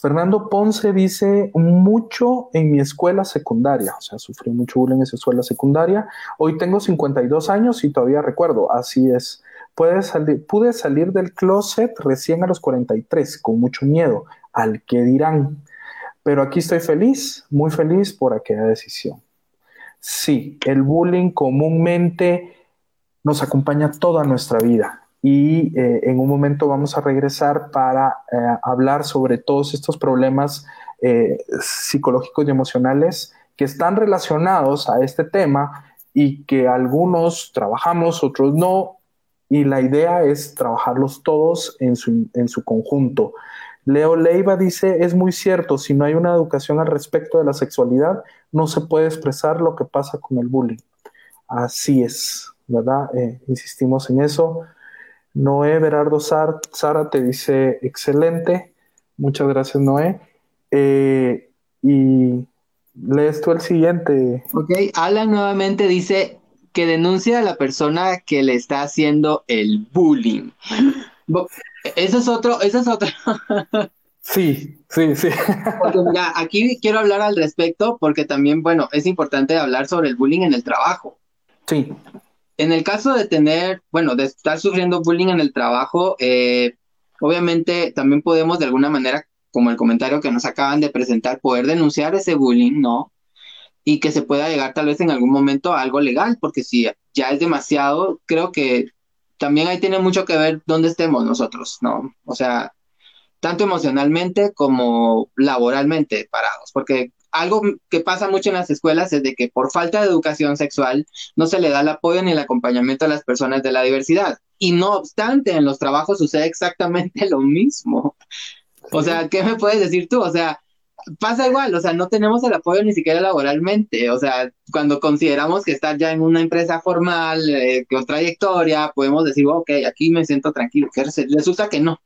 Fernando Ponce dice mucho en mi escuela secundaria, o sea, sufrí mucho bullying en esa escuela secundaria. Hoy tengo 52 años y todavía recuerdo, así es. Pude salir, pude salir del closet recién a los 43, con mucho miedo, al que dirán. Pero aquí estoy feliz, muy feliz por aquella decisión. Sí, el bullying comúnmente nos acompaña toda nuestra vida y eh, en un momento vamos a regresar para eh, hablar sobre todos estos problemas eh, psicológicos y emocionales que están relacionados a este tema y que algunos trabajamos, otros no, y la idea es trabajarlos todos en su, en su conjunto. Leo Leiva dice, es muy cierto, si no hay una educación al respecto de la sexualidad, no se puede expresar lo que pasa con el bullying. Así es, ¿verdad? insistimos en eso. Noé Berardo Sara te dice excelente. Muchas gracias, Noé. Eh, y lees tú el siguiente. Ok, Alan nuevamente dice que denuncia a la persona que le está haciendo el bullying. Eso es otro, eso es otro. Sí, sí, sí. aquí quiero hablar al respecto porque también, bueno, es importante hablar sobre el bullying en el trabajo. Sí. En el caso de tener, bueno, de estar sufriendo bullying en el trabajo, eh, obviamente también podemos de alguna manera, como el comentario que nos acaban de presentar, poder denunciar ese bullying, ¿no? Y que se pueda llegar tal vez en algún momento a algo legal, porque si ya es demasiado, creo que también ahí tiene mucho que ver dónde estemos nosotros, ¿no? O sea, tanto emocionalmente como laboralmente parados, porque algo que pasa mucho en las escuelas es de que por falta de educación sexual no se le da el apoyo ni el acompañamiento a las personas de la diversidad. Y no obstante, en los trabajos sucede exactamente lo mismo. O sea, ¿qué me puedes decir tú? O sea, pasa igual, o sea, no tenemos el apoyo ni siquiera laboralmente. O sea, cuando consideramos que estar ya en una empresa formal, eh, con trayectoria, podemos decir, ok, aquí me siento tranquilo. Resulta que no.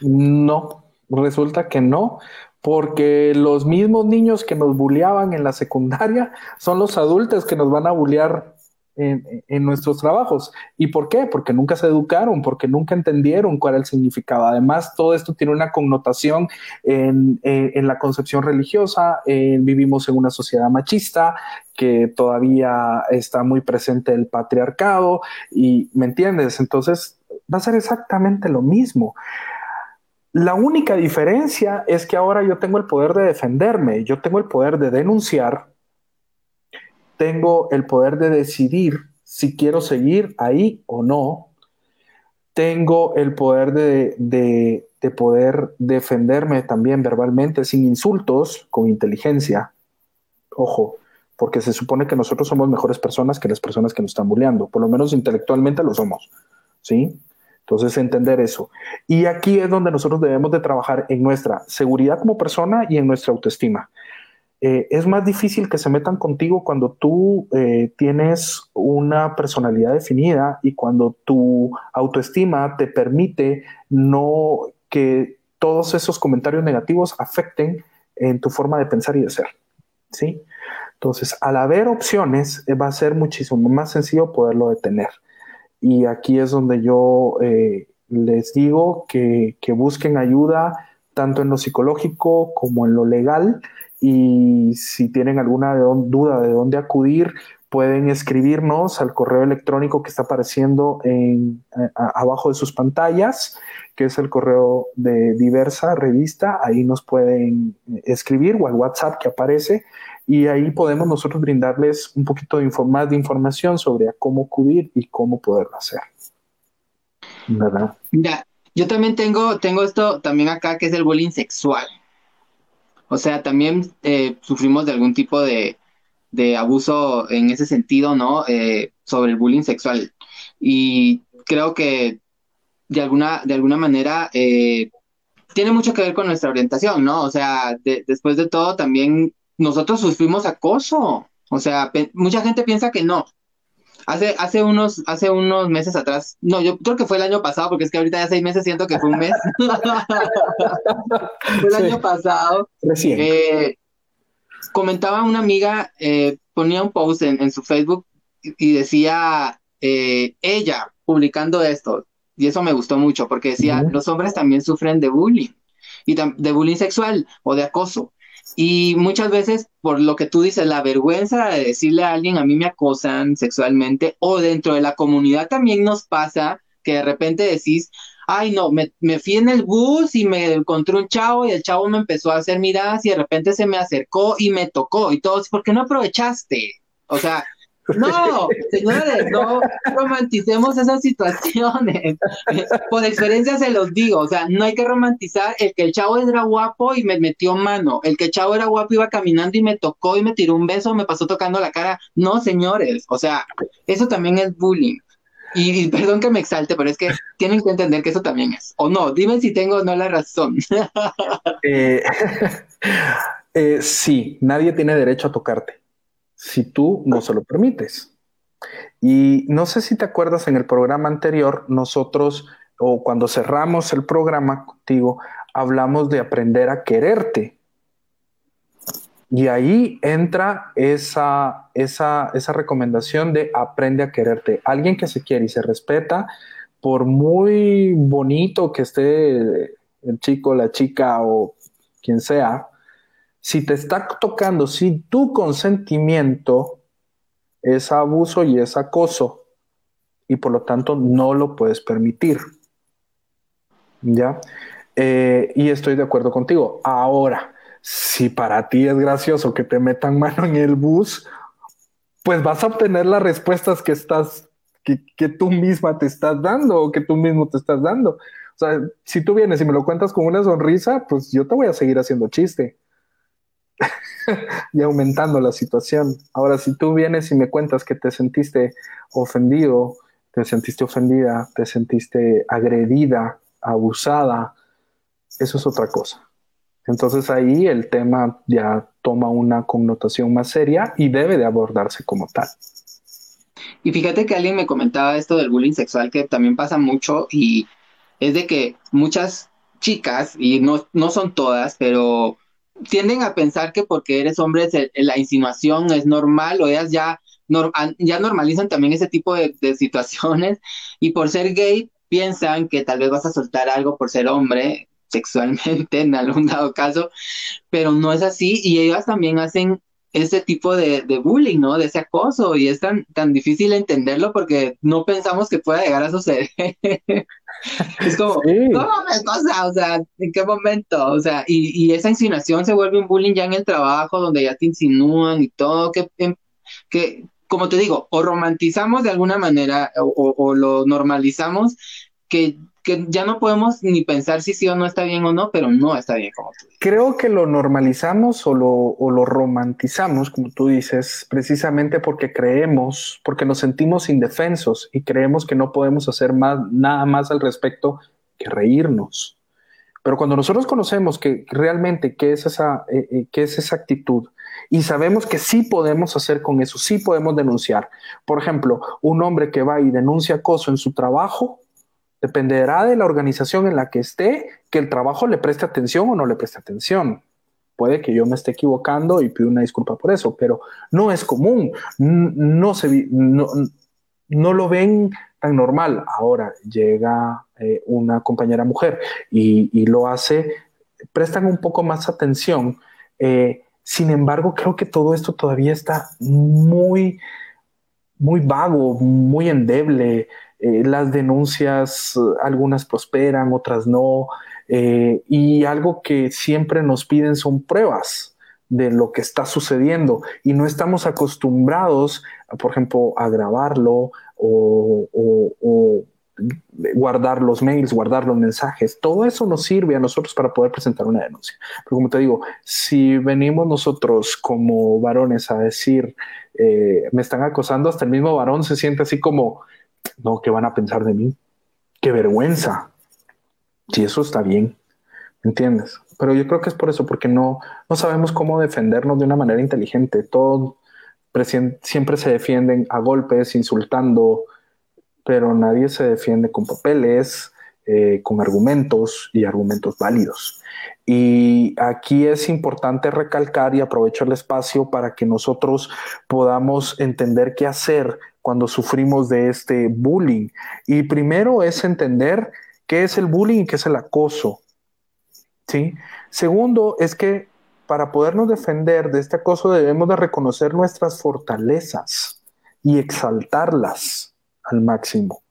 No, resulta que no porque los mismos niños que nos bulleaban en la secundaria son los adultos que nos van a bullear en, nuestros trabajos. ¿Y por qué? Porque nunca se educaron, porque nunca entendieron cuál era el significado. Además, todo esto tiene una connotación en, la concepción religiosa. vivimos en una sociedad machista que todavía está muy presente el patriarcado y, ¿me entiendes? Entonces, va a ser exactamente lo mismo. La única diferencia es que ahora yo tengo el poder de defenderme, yo tengo el poder de denunciar, tengo el poder de decidir si quiero seguir ahí o no, tengo el poder de, poder defenderme también verbalmente, sin insultos, con inteligencia. Ojo, porque se supone que nosotros somos mejores personas que las personas que nos están bulleando, por lo menos intelectualmente lo somos, ¿sí? Entonces, entender eso. Y aquí es donde nosotros debemos de trabajar en nuestra seguridad como persona y en nuestra autoestima. Eh, es más difícil que se metan contigo cuando tú eh, tienes una personalidad definida y cuando tu autoestima te permite no que todos esos comentarios negativos afecten en tu forma de pensar y de ser. ¿sí? Entonces, al haber opciones, eh, va a ser muchísimo más sencillo poderlo detener. Y aquí es donde yo les digo que, que busquen ayuda tanto en lo psicológico como en lo legal y si tienen alguna duda de dónde acudir, pueden escribirnos al correo electrónico que está apareciendo en, abajo de sus pantallas, que es el correo de diversa revista. Ahí nos pueden escribir o al WhatsApp que aparece y ahí podemos nosotros brindarles un poquito de más de información sobre cómo acudir y cómo poderlo hacer. Mira, yo también tengo, tengo esto también acá que es el bullying sexual. O sea, también eh, sufrimos de algún tipo de, abuso en ese sentido, ¿no? Eh, sobre el bullying sexual. Y creo que de alguna, de alguna manera eh, tiene mucho que ver con nuestra orientación, ¿no? O sea, después de todo, también nosotros sufrimos acoso. O sea, mucha gente piensa que no, Hace, hace, unos, hace unos meses atrás, no, yo creo que fue el año pasado, porque es que ahorita ya seis meses siento que fue un mes. fue el año pasado. Eh, comentaba una amiga, eh, ponía un post en, su Facebook y, decía eh, ella publicando esto, y eso me gustó mucho, porque decía, los hombres también sufren de bullying, y de bullying sexual o de acoso. Y muchas veces, por lo que tú dices, la vergüenza de decirle a alguien, a mí me acosan sexualmente, o dentro de la comunidad también nos pasa que de repente decís, ay no, me, me fui en el bus y me encontré un chavo y el chavo me empezó a hacer miradas y de repente se me acercó y me tocó y todo, ¿por qué no aprovechaste? O sea, no, señores, no romanticemos esas situaciones. Por experiencia se los digo, o sea, no hay que romantizar el que el chavo era guapo y me metió mano, el que el chavo era guapo iba caminando y me tocó y me tiró un beso, me pasó tocando la cara. No, señores, o sea, eso también es bullying. Y, perdón que me exalte, pero es que tienen que entender que eso también es. O no, dime si tengo o no la razón. Eh, eh, sí, nadie tiene derecho a tocarte si tú no se lo permites. Y no sé si te acuerdas en el programa anterior, nosotros, o cuando cerramos el programa contigo, hablamos de aprender a quererte. Y ahí entra esa, esa, esa recomendación de aprende a quererte. Alguien que se quiere y se respeta, por muy bonito que esté el chico, la chica o quien sea, si te está tocando si tu consentimiento es abuso y es acoso y por lo tanto no lo puedes permitir. ¿Ya? Eh, y estoy de acuerdo contigo. Ahora, si para ti es gracioso que te metan mano en el bus, pues vas a obtener las respuestas que estás, que tú misma te estás dando o que tú mismo te estás dando. O sea, si tú vienes y me lo cuentas con una sonrisa, pues yo te voy a seguir haciendo chiste. Y aumentando la situación. Ahora, si tú vienes y me cuentas que te sentiste ofendido, te sentiste ofendida, te sentiste agredida, abusada, eso es otra cosa. Entonces ahí el tema ya toma una connotación más seria y debe de abordarse como tal. Y fíjate que alguien me comentaba esto del bullying sexual que también pasa mucho y es de que muchas chicas, y no, no son todas, pero tienden a pensar que porque eres hombre la insinuación es normal o ellas ya, ya normalizan también ese tipo de, situaciones y por ser gay piensan que tal vez vas a soltar algo por ser hombre sexualmente en algún dado caso, pero no es así y ellas también hacen ese tipo de, bullying, ¿no? De ese acoso y es tan, tan difícil entenderlo porque no pensamos que pueda llegar a suceder. es como, ¿cómo me cosa? O sea, ¿en qué momento? O sea, y, esa insinuación se vuelve un bullying ya en el trabajo donde ya te insinúan y todo, que, em, que como te digo, o romantizamos de alguna manera o, o lo normalizamos que que ya no podemos ni pensar si sí o no está bien o no, pero no está bien como tú. Creo que lo normalizamos o lo, o lo romantizamos, como tú dices, precisamente porque creemos, porque nos sentimos indefensos y creemos que no podemos hacer más, nada más al respecto que reírnos. Pero cuando nosotros conocemos que realmente qué es esa, eh, eh, qué es esa actitud Y sabemos que sí podemos hacer con eso, sí podemos denunciar. Por ejemplo, un hombre que va y denuncia acoso en su trabajo, dependerá de la organización en la que esté, que el trabajo le preste atención o no le preste atención. Puede que yo me esté equivocando y pido una disculpa por eso, pero no es común, no, se, no, no lo ven tan normal. Ahora llega eh, una compañera mujer y, lo hace, prestan un poco más atención. Eh, sin embargo, creo que todo esto todavía está muy, muy vago, muy endeble. Eh, las denuncias, algunas prosperan, otras no. y algo que siempre nos piden son pruebas de lo que está sucediendo y no estamos acostumbrados, por ejemplo, a grabarlo o, guardar los mails, guardar los mensajes. Todo eso nos sirve a nosotros para poder presentar una denuncia. Pero como te digo, si venimos nosotros como varones a decir, eh, me están acosando, hasta el mismo varón se siente así como, no, ¿qué van a pensar de mí? Qué vergüenza. Si eso está bien, ¿me entiendes? Pero yo creo que es por eso, porque no, no sabemos cómo defendernos de una manera inteligente. Todo siempre se defienden a golpes, insultando, pero nadie se defiende con papeles, eh, con argumentos y argumentos válidos. Y aquí es importante recalcar y aprovecho el espacio para que nosotros podamos entender qué hacer cuando sufrimos de este bullying. Y primero es entender qué es el bullying y qué es el acoso. ¿sí? Segundo, es que para podernos defender de este acoso debemos de reconocer nuestras fortalezas y exaltarlas al máximo.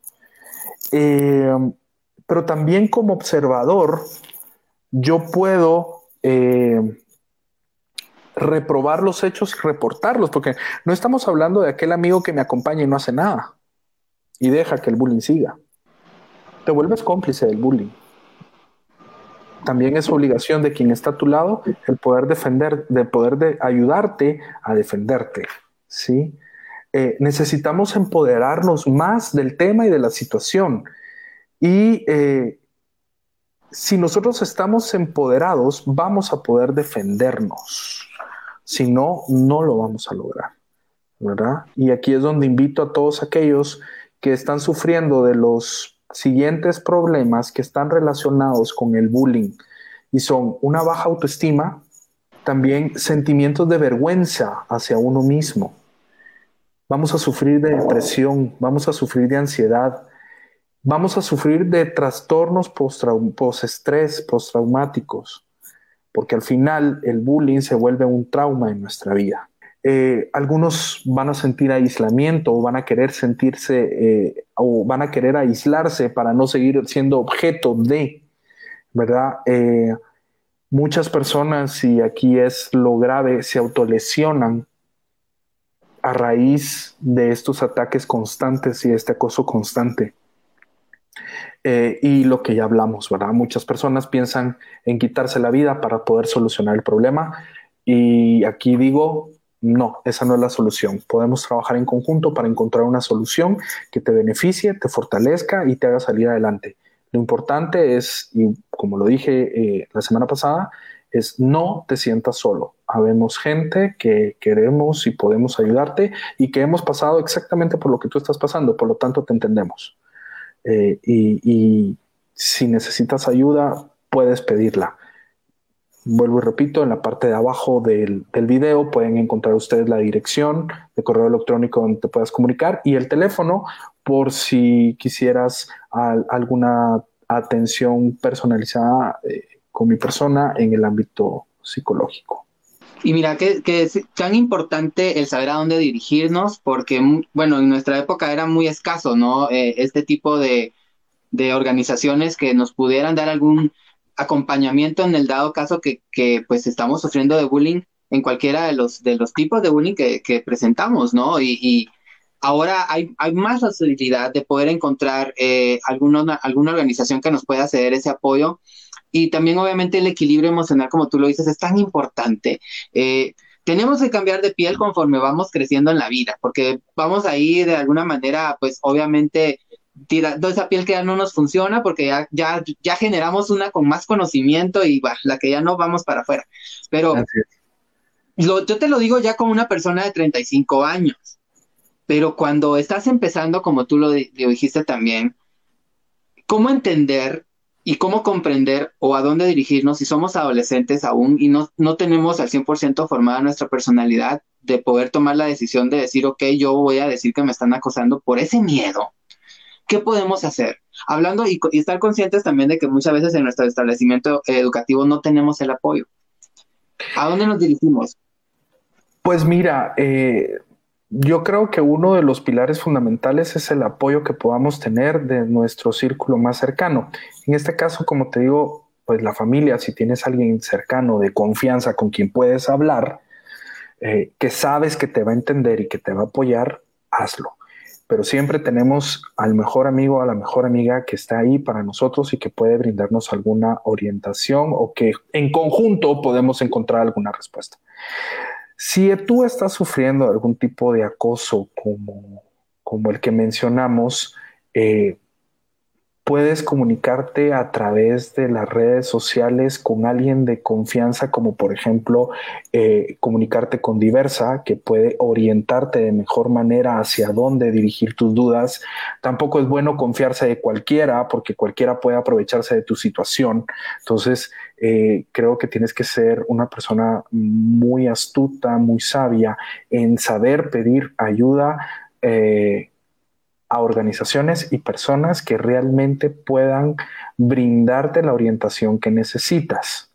Eh, pero también como observador, yo puedo eh, reprobar los hechos, reportarlos, porque no estamos hablando de aquel amigo que me acompaña y no hace nada y deja que el bullying siga. Te vuelves cómplice del bullying también es obligación de quien está a tu lado el poder defender, de poder de ayudarte a defenderte, ¿sí? Eh, necesitamos empoderarnos más del tema y de la situación. Y eh, si nosotros estamos empoderados, vamos a poder defendernos. Si no, no lo vamos a lograr, ¿verdad? Y aquí es donde invito a todos aquellos que están sufriendo de los siguientes problemas que están relacionados con el bullying y son una baja autoestima, también sentimientos de vergüenza hacia uno mismo. Vamos a sufrir de depresión, vamos a sufrir de ansiedad, vamos a sufrir de trastornos post-estrés, postraumáticos, porque al final el bullying se vuelve un trauma en nuestra vida. Eh, algunos van a sentir aislamiento o van a querer sentirse eh, o van a querer aislarse para no seguir siendo objeto de, ¿verdad? Eh, muchas personas, y aquí es lo grave, se autolesionan a raíz de estos ataques constantes y este acoso constante. Y lo que ya hablamos, ¿verdad? Muchas personas piensan en quitarse la vida para poder solucionar el problema. Y aquí digo, no, esa no es la solución. Podemos trabajar en conjunto para encontrar una solución que te beneficie, te fortalezca y te haga salir adelante. Lo importante es, y como lo dije eh, la semana pasada, es no te sientas solo. Habemos gente que queremos y podemos ayudarte y que hemos pasado exactamente por lo que tú estás pasando, por lo tanto te entendemos. Eh, y si necesitas ayuda, puedes pedirla. Vuelvo y repito, en la parte de abajo del, video pueden encontrar ustedes la dirección de correo electrónico donde te puedas comunicar y el teléfono por si quisieras alguna atención personalizada eh, con mi persona en el ámbito psicológico. Y mira que, es tan importante el saber a dónde dirigirnos, porque, bueno, en nuestra época era muy escaso, ¿no? Eh, este tipo de, organizaciones que nos pudieran dar algún acompañamiento en el dado caso que, que, pues estamos sufriendo de bullying en cualquiera de los, de los tipos de bullying que, que presentamos, ¿no? Y, y, ahora hay, hay más facilidad de poder encontrar eh, alguna, alguna organización que nos pueda ceder ese apoyo. Y también obviamente el equilibrio emocional, como tú lo dices, es tan importante. Eh, tenemos que cambiar de piel conforme vamos creciendo en la vida, porque vamos ahí de alguna manera, pues obviamente tirando esa piel que ya no nos funciona porque ya, ya, ya generamos una con más conocimiento y la que ya no vamos para afuera. Pero yo te lo digo ya como una persona de 35 años, pero cuando estás empezando, como tú lo, dijiste también, ¿cómo entender y cómo comprender o a dónde dirigirnos si somos adolescentes aún y no, no tenemos al 100% formada nuestra personalidad de poder tomar la decisión de decir, ok, yo voy a decir que me están acosando por ese miedo? ¿Qué podemos hacer? Hablando y, y estar conscientes también de que muchas veces en nuestro establecimiento educativo no tenemos el apoyo. ¿A dónde nos dirigimos? Pues mira, eh, yo creo que uno de los pilares fundamentales es el apoyo que podamos tener de nuestro círculo más cercano. En este caso, como te digo, pues la familia, si tienes alguien cercano de confianza con quien puedes hablar, eh, que sabes que te va a entender y que te va a apoyar, hazlo. Pero siempre tenemos al mejor amigo, a la mejor amiga que está ahí para nosotros y que puede brindarnos alguna orientación o que en conjunto podemos encontrar alguna respuesta. Si tú estás sufriendo algún tipo de acoso como, como el que mencionamos, eh, puedes comunicarte a través de las redes sociales con alguien de confianza, como por ejemplo eh, comunicarte con Diversa, que puede orientarte de mejor manera hacia dónde dirigir tus dudas. Tampoco es bueno confiarse de cualquiera, porque cualquiera puede aprovecharse de tu situación. Entonces, eh, creo que tienes que ser una persona muy astuta, muy sabia en saber pedir ayuda. Eh, a organizaciones y personas que realmente puedan brindarte la orientación que necesitas.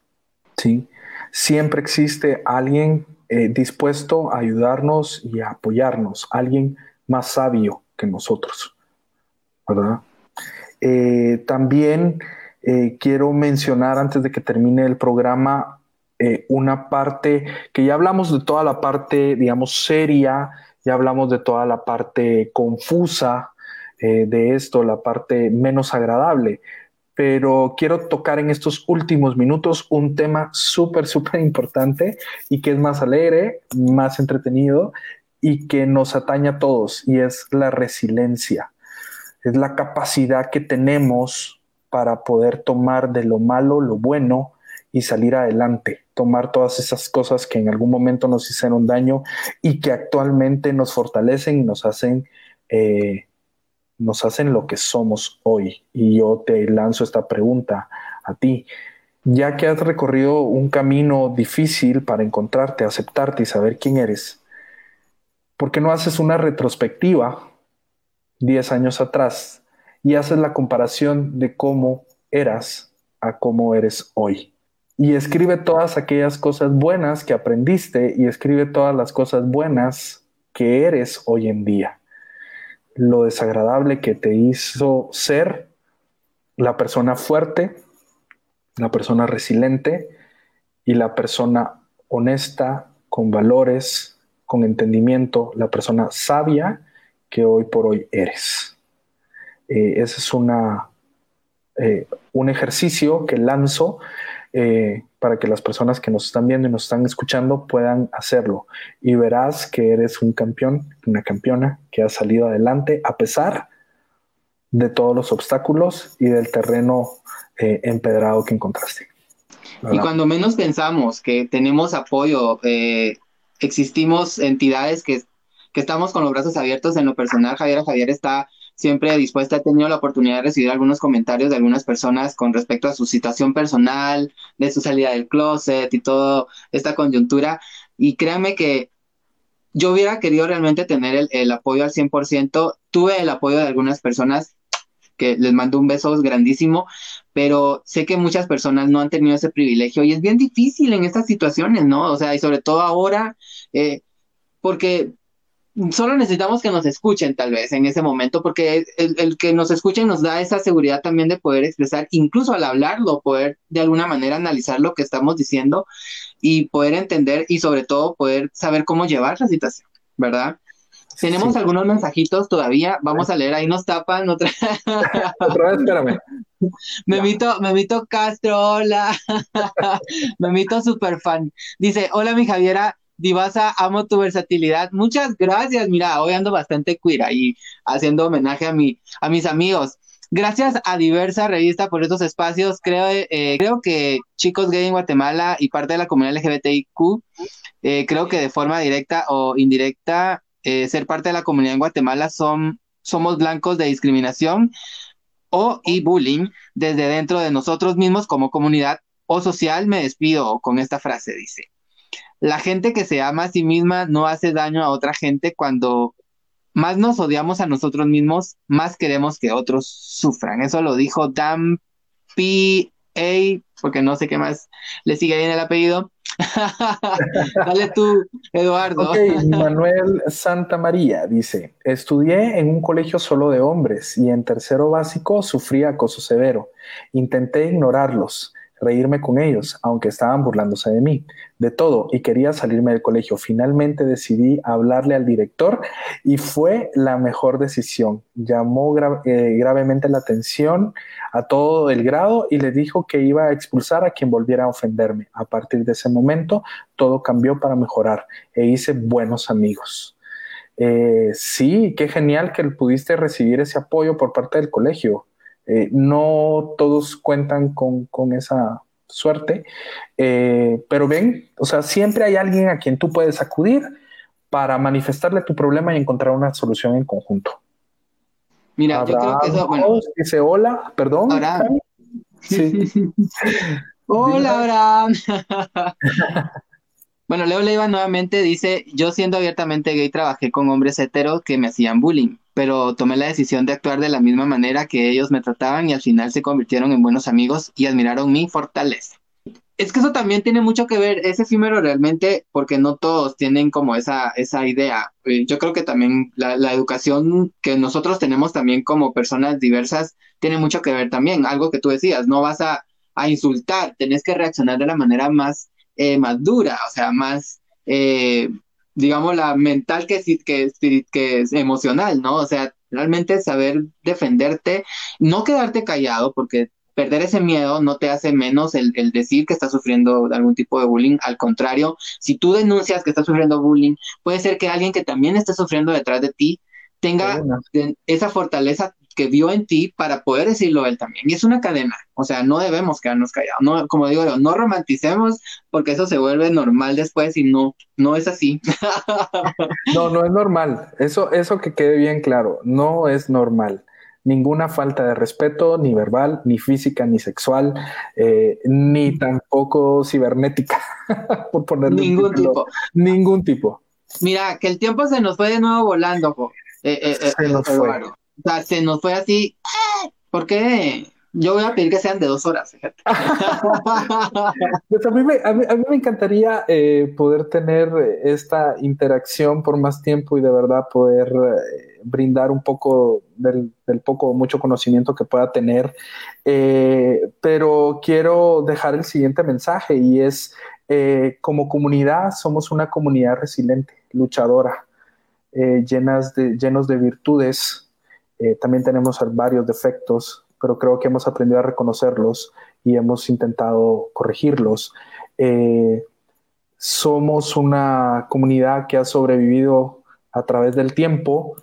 ¿sí? Siempre existe alguien eh, dispuesto a ayudarnos y a apoyarnos, alguien más sabio que nosotros. ¿verdad? También eh, quiero mencionar antes de que termine el programa una parte que ya hablamos de toda la parte, digamos, seria ya hablamos de toda la parte confusa eh, de esto, la parte menos agradable, pero quiero tocar en estos últimos minutos un tema súper, súper importante y que es más alegre, más entretenido y que nos atañe a todos y es la resiliencia. Es la capacidad que tenemos para poder tomar de lo malo lo bueno y salir adelante, tomar todas esas cosas que en algún momento nos hicieron daño y que actualmente nos fortalecen y nos hacen, eh, nos hacen lo que somos hoy. Y yo te lanzo esta pregunta a ti. Ya que has recorrido un camino difícil para encontrarte, aceptarte y saber quién eres, ¿por qué no haces una retrospectiva 10 años atrás y haces la comparación de cómo eras a cómo eres hoy? y escribe todas aquellas cosas buenas que aprendiste y escribe todas las cosas buenas que eres hoy en día. Lo desagradable que te hizo ser la persona fuerte, la persona resiliente y la persona honesta, con valores, con entendimiento, la persona sabia que hoy por hoy eres. Eh, ese es una, eh, un ejercicio que lanzo eh, para que las personas que nos están viendo y nos están escuchando puedan hacerlo. Y verás que eres un campeón, una campeona que ha salido adelante a pesar de todos los obstáculos y del terreno eh, empedrado que encontraste. Y cuando menos pensamos que tenemos apoyo, eh, existimos entidades que, que estamos con los brazos abiertos en lo personal. Javier Javier está siempre dispuesta, he tenido la oportunidad de recibir algunos comentarios de algunas personas con respecto a su situación personal, de su salida del closet y toda esta coyuntura. Y créanme que yo hubiera querido realmente tener el, apoyo al 100%. Tuve el apoyo de algunas personas que les mando un beso grandísimo, pero sé que muchas personas no han tenido ese privilegio y es bien difícil en estas situaciones, ¿no? O sea, y sobre todo ahora, eh, porque solo necesitamos que nos escuchen tal vez en ese momento, porque el, que nos escuchen nos da esa seguridad también de poder expresar, incluso al hablarlo, poder de alguna manera analizar lo que estamos diciendo y poder entender y sobre todo poder saber cómo llevar la situación, ¿verdad? Tenemos algunos mensajitos todavía, vamos a leer, ahí nos tapan otra, otra vez, espérame. Memito, Memito Castro, hola. Memito super fan. Dice, hola mi Javiera, Divasa, amo tu versatilidad. Muchas gracias. Mira, hoy ando bastante queer ahí haciendo homenaje a, mi, a mis amigos. gracias a diversa revista por estos espacios, creo, eh, creo que chicos gay en Guatemala y parte de la comunidad LGBTIQ, eh, creo que de forma directa o indirecta, eh, ser parte de la comunidad en Guatemala son, somos blancos de discriminación o y bullying desde dentro de nosotros mismos como comunidad o social. Me despido con esta frase, dice. La gente que se ama a sí misma no hace daño a otra gente cuando más nos odiamos a nosotros mismos, más queremos que otros sufran. Eso lo dijo Dan P.A., porque no sé qué más le sigue ahí en el apellido. Dale tú, Eduardo. Manuel Santa María dice, estudié en un colegio solo de hombres y en tercero básico sufrí acoso severo. Intenté ignorarlos reírme con ellos, aunque estaban burlándose de mí, de todo, y quería salirme del colegio. Finalmente decidí hablarle al director y fue la mejor decisión. Llamó eh, gravemente la atención a todo el grado y le dijo que iba a expulsar a quien volviera a ofenderme. A partir de ese momento, todo cambió para mejorar e hice buenos amigos. Eh, sí, qué genial que pudiste recibir ese apoyo por parte del colegio. Eh, no todos cuentan con, esa suerte, eh, pero ven, o sea, siempre hay alguien a quien tú puedes acudir para manifestarle tu problema y encontrar una solución en conjunto. Mira, yo creo que eso, bueno. Dice hola, perdón. Abraham. Sí. hola, Abraham. bueno, Leo Leiva nuevamente dice, yo siendo abiertamente gay trabajé con hombres heteros que me hacían bullying pero tomé la decisión de actuar de la misma manera que ellos me trataban y al final se convirtieron en buenos amigos y admiraron mi fortaleza. Es que eso también tiene mucho que ver, es efímero realmente porque no todos tienen como esa, esa idea. Eh, yo creo que también la, educación que nosotros tenemos también como personas diversas tiene mucho que ver también. Algo que tú decías, no vas a, insultar, tenés que reaccionar de la manera más, eh, más dura, o sea, más... Eh, digamos, la mental que, que, que es emocional, ¿no? O sea, realmente saber defenderte, no quedarte callado, porque perder ese miedo no te hace menos el, decir que estás sufriendo algún tipo de bullying. Al contrario, si tú denuncias que estás sufriendo bullying, puede ser que alguien que también esté sufriendo detrás de ti tenga esa fortaleza que vio en ti para poder decirlo él también. Y es una cadena, o sea, no debemos quedarnos callados. No, como digo yo, no romanticemos porque eso se vuelve normal después y no, no es así. no, no es normal. Eso, eso que quede bien claro, no es normal. Ninguna falta de respeto, ni verbal, ni física, ni sexual, eh, ni tampoco cibernética, por ponerle Ningún tipo. Ningún tipo. Mira, que el tiempo se nos fue de nuevo volando, eh, eh, se nos fue. O sea, se nos fue así. ¿Por qué? Yo voy a pedir que sean de dos horas, pues a mí me, a mí, me encantaría eh, poder tener esta interacción por más tiempo y de verdad poder eh, brindar un poco del, del, poco o mucho conocimiento que pueda tener. Eh, pero quiero dejar el siguiente mensaje y es, como comunidad somos una comunidad resiliente, luchadora, llenas de, llenos de virtudes eh, también tenemos varios defectos, pero creo que hemos aprendido a reconocerlos y hemos intentado corregirlos. Eh, somos una comunidad que ha sobrevivido a través del tiempo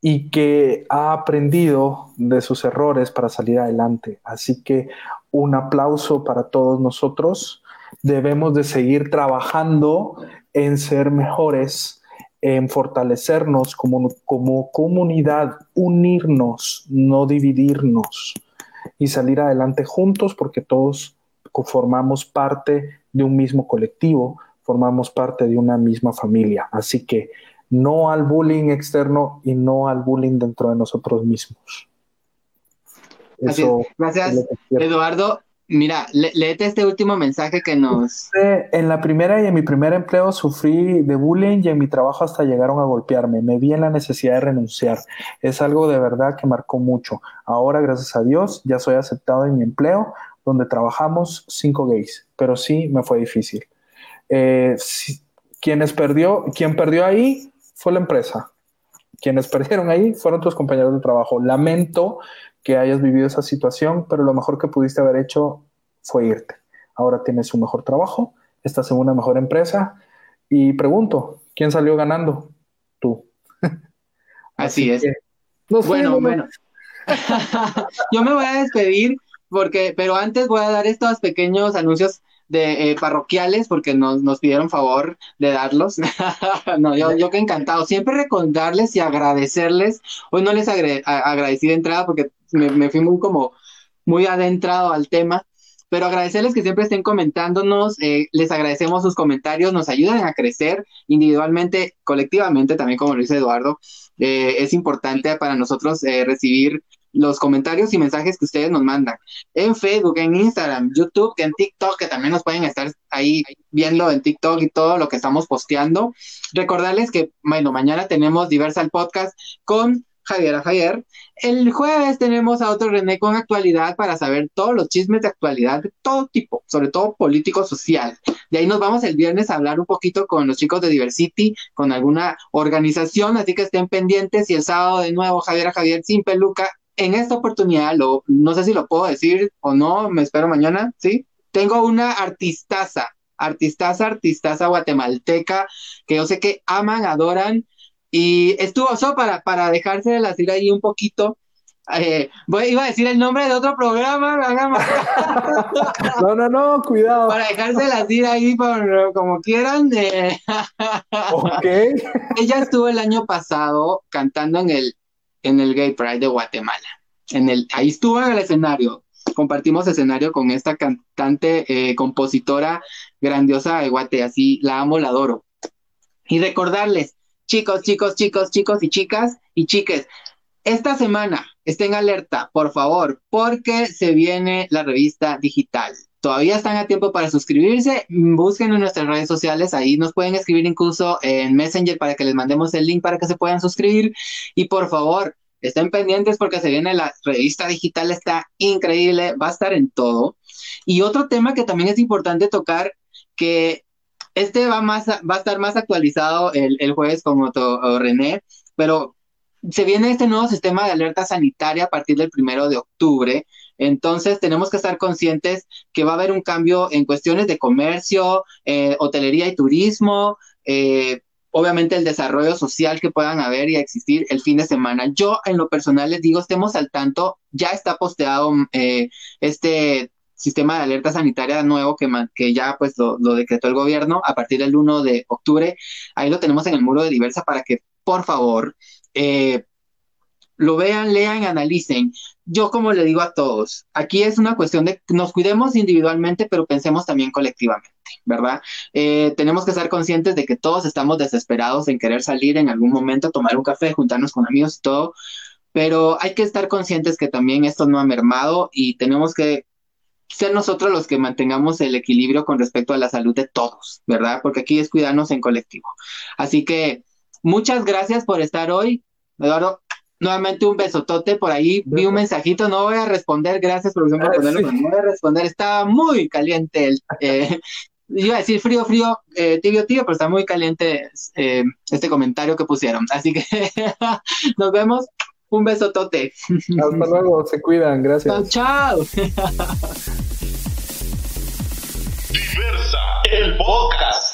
y que ha aprendido de sus errores para salir adelante. Así que un aplauso para todos nosotros. Debemos de seguir trabajando en ser mejores en fortalecernos como, como comunidad, unirnos, no dividirnos y salir adelante juntos porque todos formamos parte de un mismo colectivo, formamos parte de una misma familia. Así que no al bullying externo y no al bullying dentro de nosotros mismos. Gracias, Eduardo. Mira, léete este último mensaje que nos... En la primera y en mi primer empleo sufrí de bullying y en mi trabajo hasta llegaron a golpearme. Me vi en la necesidad de renunciar. Es algo de verdad que marcó mucho. Ahora, gracias a Dios, ya soy aceptado en mi empleo, donde trabajamos cinco gays, pero sí me fue difícil. Eh, quienes perdió, quien perdió ahí fue la empresa. Quienes perdieron ahí fueron tus compañeros de trabajo. Lamento que hayas vivido esa situación, pero lo mejor que pudiste haber hecho fue irte. Ahora tienes un mejor trabajo, estás en una mejor empresa y pregunto, ¿quién salió ganando? Tú. Así, es. bueno, bueno. Yo me voy a despedir porque, pero antes voy a dar estos pequeños anuncios de eh, parroquiales porque nos, nos pidieron favor de darlos. no, yo, yo que encantado. Siempre recordarles y agradecerles. Hoy no les agradecí de entrada porque me, fui muy como muy adentrado al tema. Pero agradecerles que siempre estén comentándonos, eh, les agradecemos sus comentarios, nos ayudan a crecer individualmente, colectivamente, también como lo dice Eduardo. Eh, es importante para nosotros recibir los comentarios y mensajes que ustedes nos mandan en Facebook, en Instagram, YouTube, en TikTok, que también nos pueden estar ahí viendo en TikTok y todo lo que estamos posteando. Recordarles que, bueno, mañana tenemos Diversal Podcast con Javier Javier. El jueves tenemos a otro René con actualidad para saber todos los chismes de actualidad de todo tipo, sobre todo político social. De ahí nos vamos el viernes a hablar un poquito con los chicos de Diversity, con alguna organización, así que estén pendientes. Y el sábado de nuevo, Javier Javier sin peluca en esta oportunidad, lo, no sé si lo puedo decir o no, me espero mañana, ¿sí? Tengo una artistaza, artistaza, artistaza guatemalteca, que yo sé que aman, adoran, y estuvo solo para, para dejarse de la ir ahí un poquito. Eh, voy, iba a decir el nombre de otro programa, no, no, no, cuidado. Para dejarse la ir ahí por, como quieran. Eh. ok. Ella estuvo el año pasado cantando en el en el Gay Pride de Guatemala. En el, ahí estuvo en el escenario. Compartimos escenario con esta cantante, eh, compositora grandiosa de Guate, así la amo, la adoro. Y recordarles, chicos, chicos, chicos, chicos y chicas y chiques, esta semana estén alerta, por favor, porque se viene la revista digital. Todavía están a tiempo para suscribirse. Busquen en nuestras redes sociales. Ahí nos pueden escribir incluso en Messenger para que les mandemos el link para que se puedan suscribir. Y por favor, estén pendientes porque se viene la revista digital. Está increíble. Va a estar en todo. Y otro tema que también es importante tocar, que este va, más, va a estar más actualizado el, el jueves como René, pero se viene este nuevo sistema de alerta sanitaria a partir del primero de octubre entonces tenemos que estar conscientes que va a haber un cambio en cuestiones de comercio, eh, hotelería y turismo, eh, obviamente el desarrollo social que puedan haber y existir el fin de semana. Yo en lo personal les digo, estemos al tanto, ya está posteado eh, este sistema de alerta sanitaria nuevo que, que ya pues lo, lo, decretó el gobierno a partir del 1 de octubre. Ahí lo tenemos en el muro de diversa para que por favor lo vean, lean, analicen yo como le digo a todos, aquí es una cuestión de nos cuidemos individualmente, pero pensemos también colectivamente, ¿verdad? Eh, tenemos que estar conscientes de que todos estamos desesperados en querer salir en algún momento, tomar un café, juntarnos con amigos y todo, pero hay que estar conscientes que también esto no ha mermado y tenemos que ser nosotros los que mantengamos el equilibrio con respecto a la salud de todos, ¿verdad? Porque aquí es cuidarnos en colectivo. Así que muchas gracias por estar hoy. Eduardo, Nuevamente un besotote por ahí, vi un mensajito, no voy a responder, gracias por ah, ponerlo, no voy a responder, estaba muy caliente el, eh, iba a decir frío, frío, eh, tibio, tibio, pero está muy caliente eh, este comentario que pusieron. Así que nos vemos. Un besotote. Hasta luego, se cuidan, gracias. Chao. Diversa, el podcast.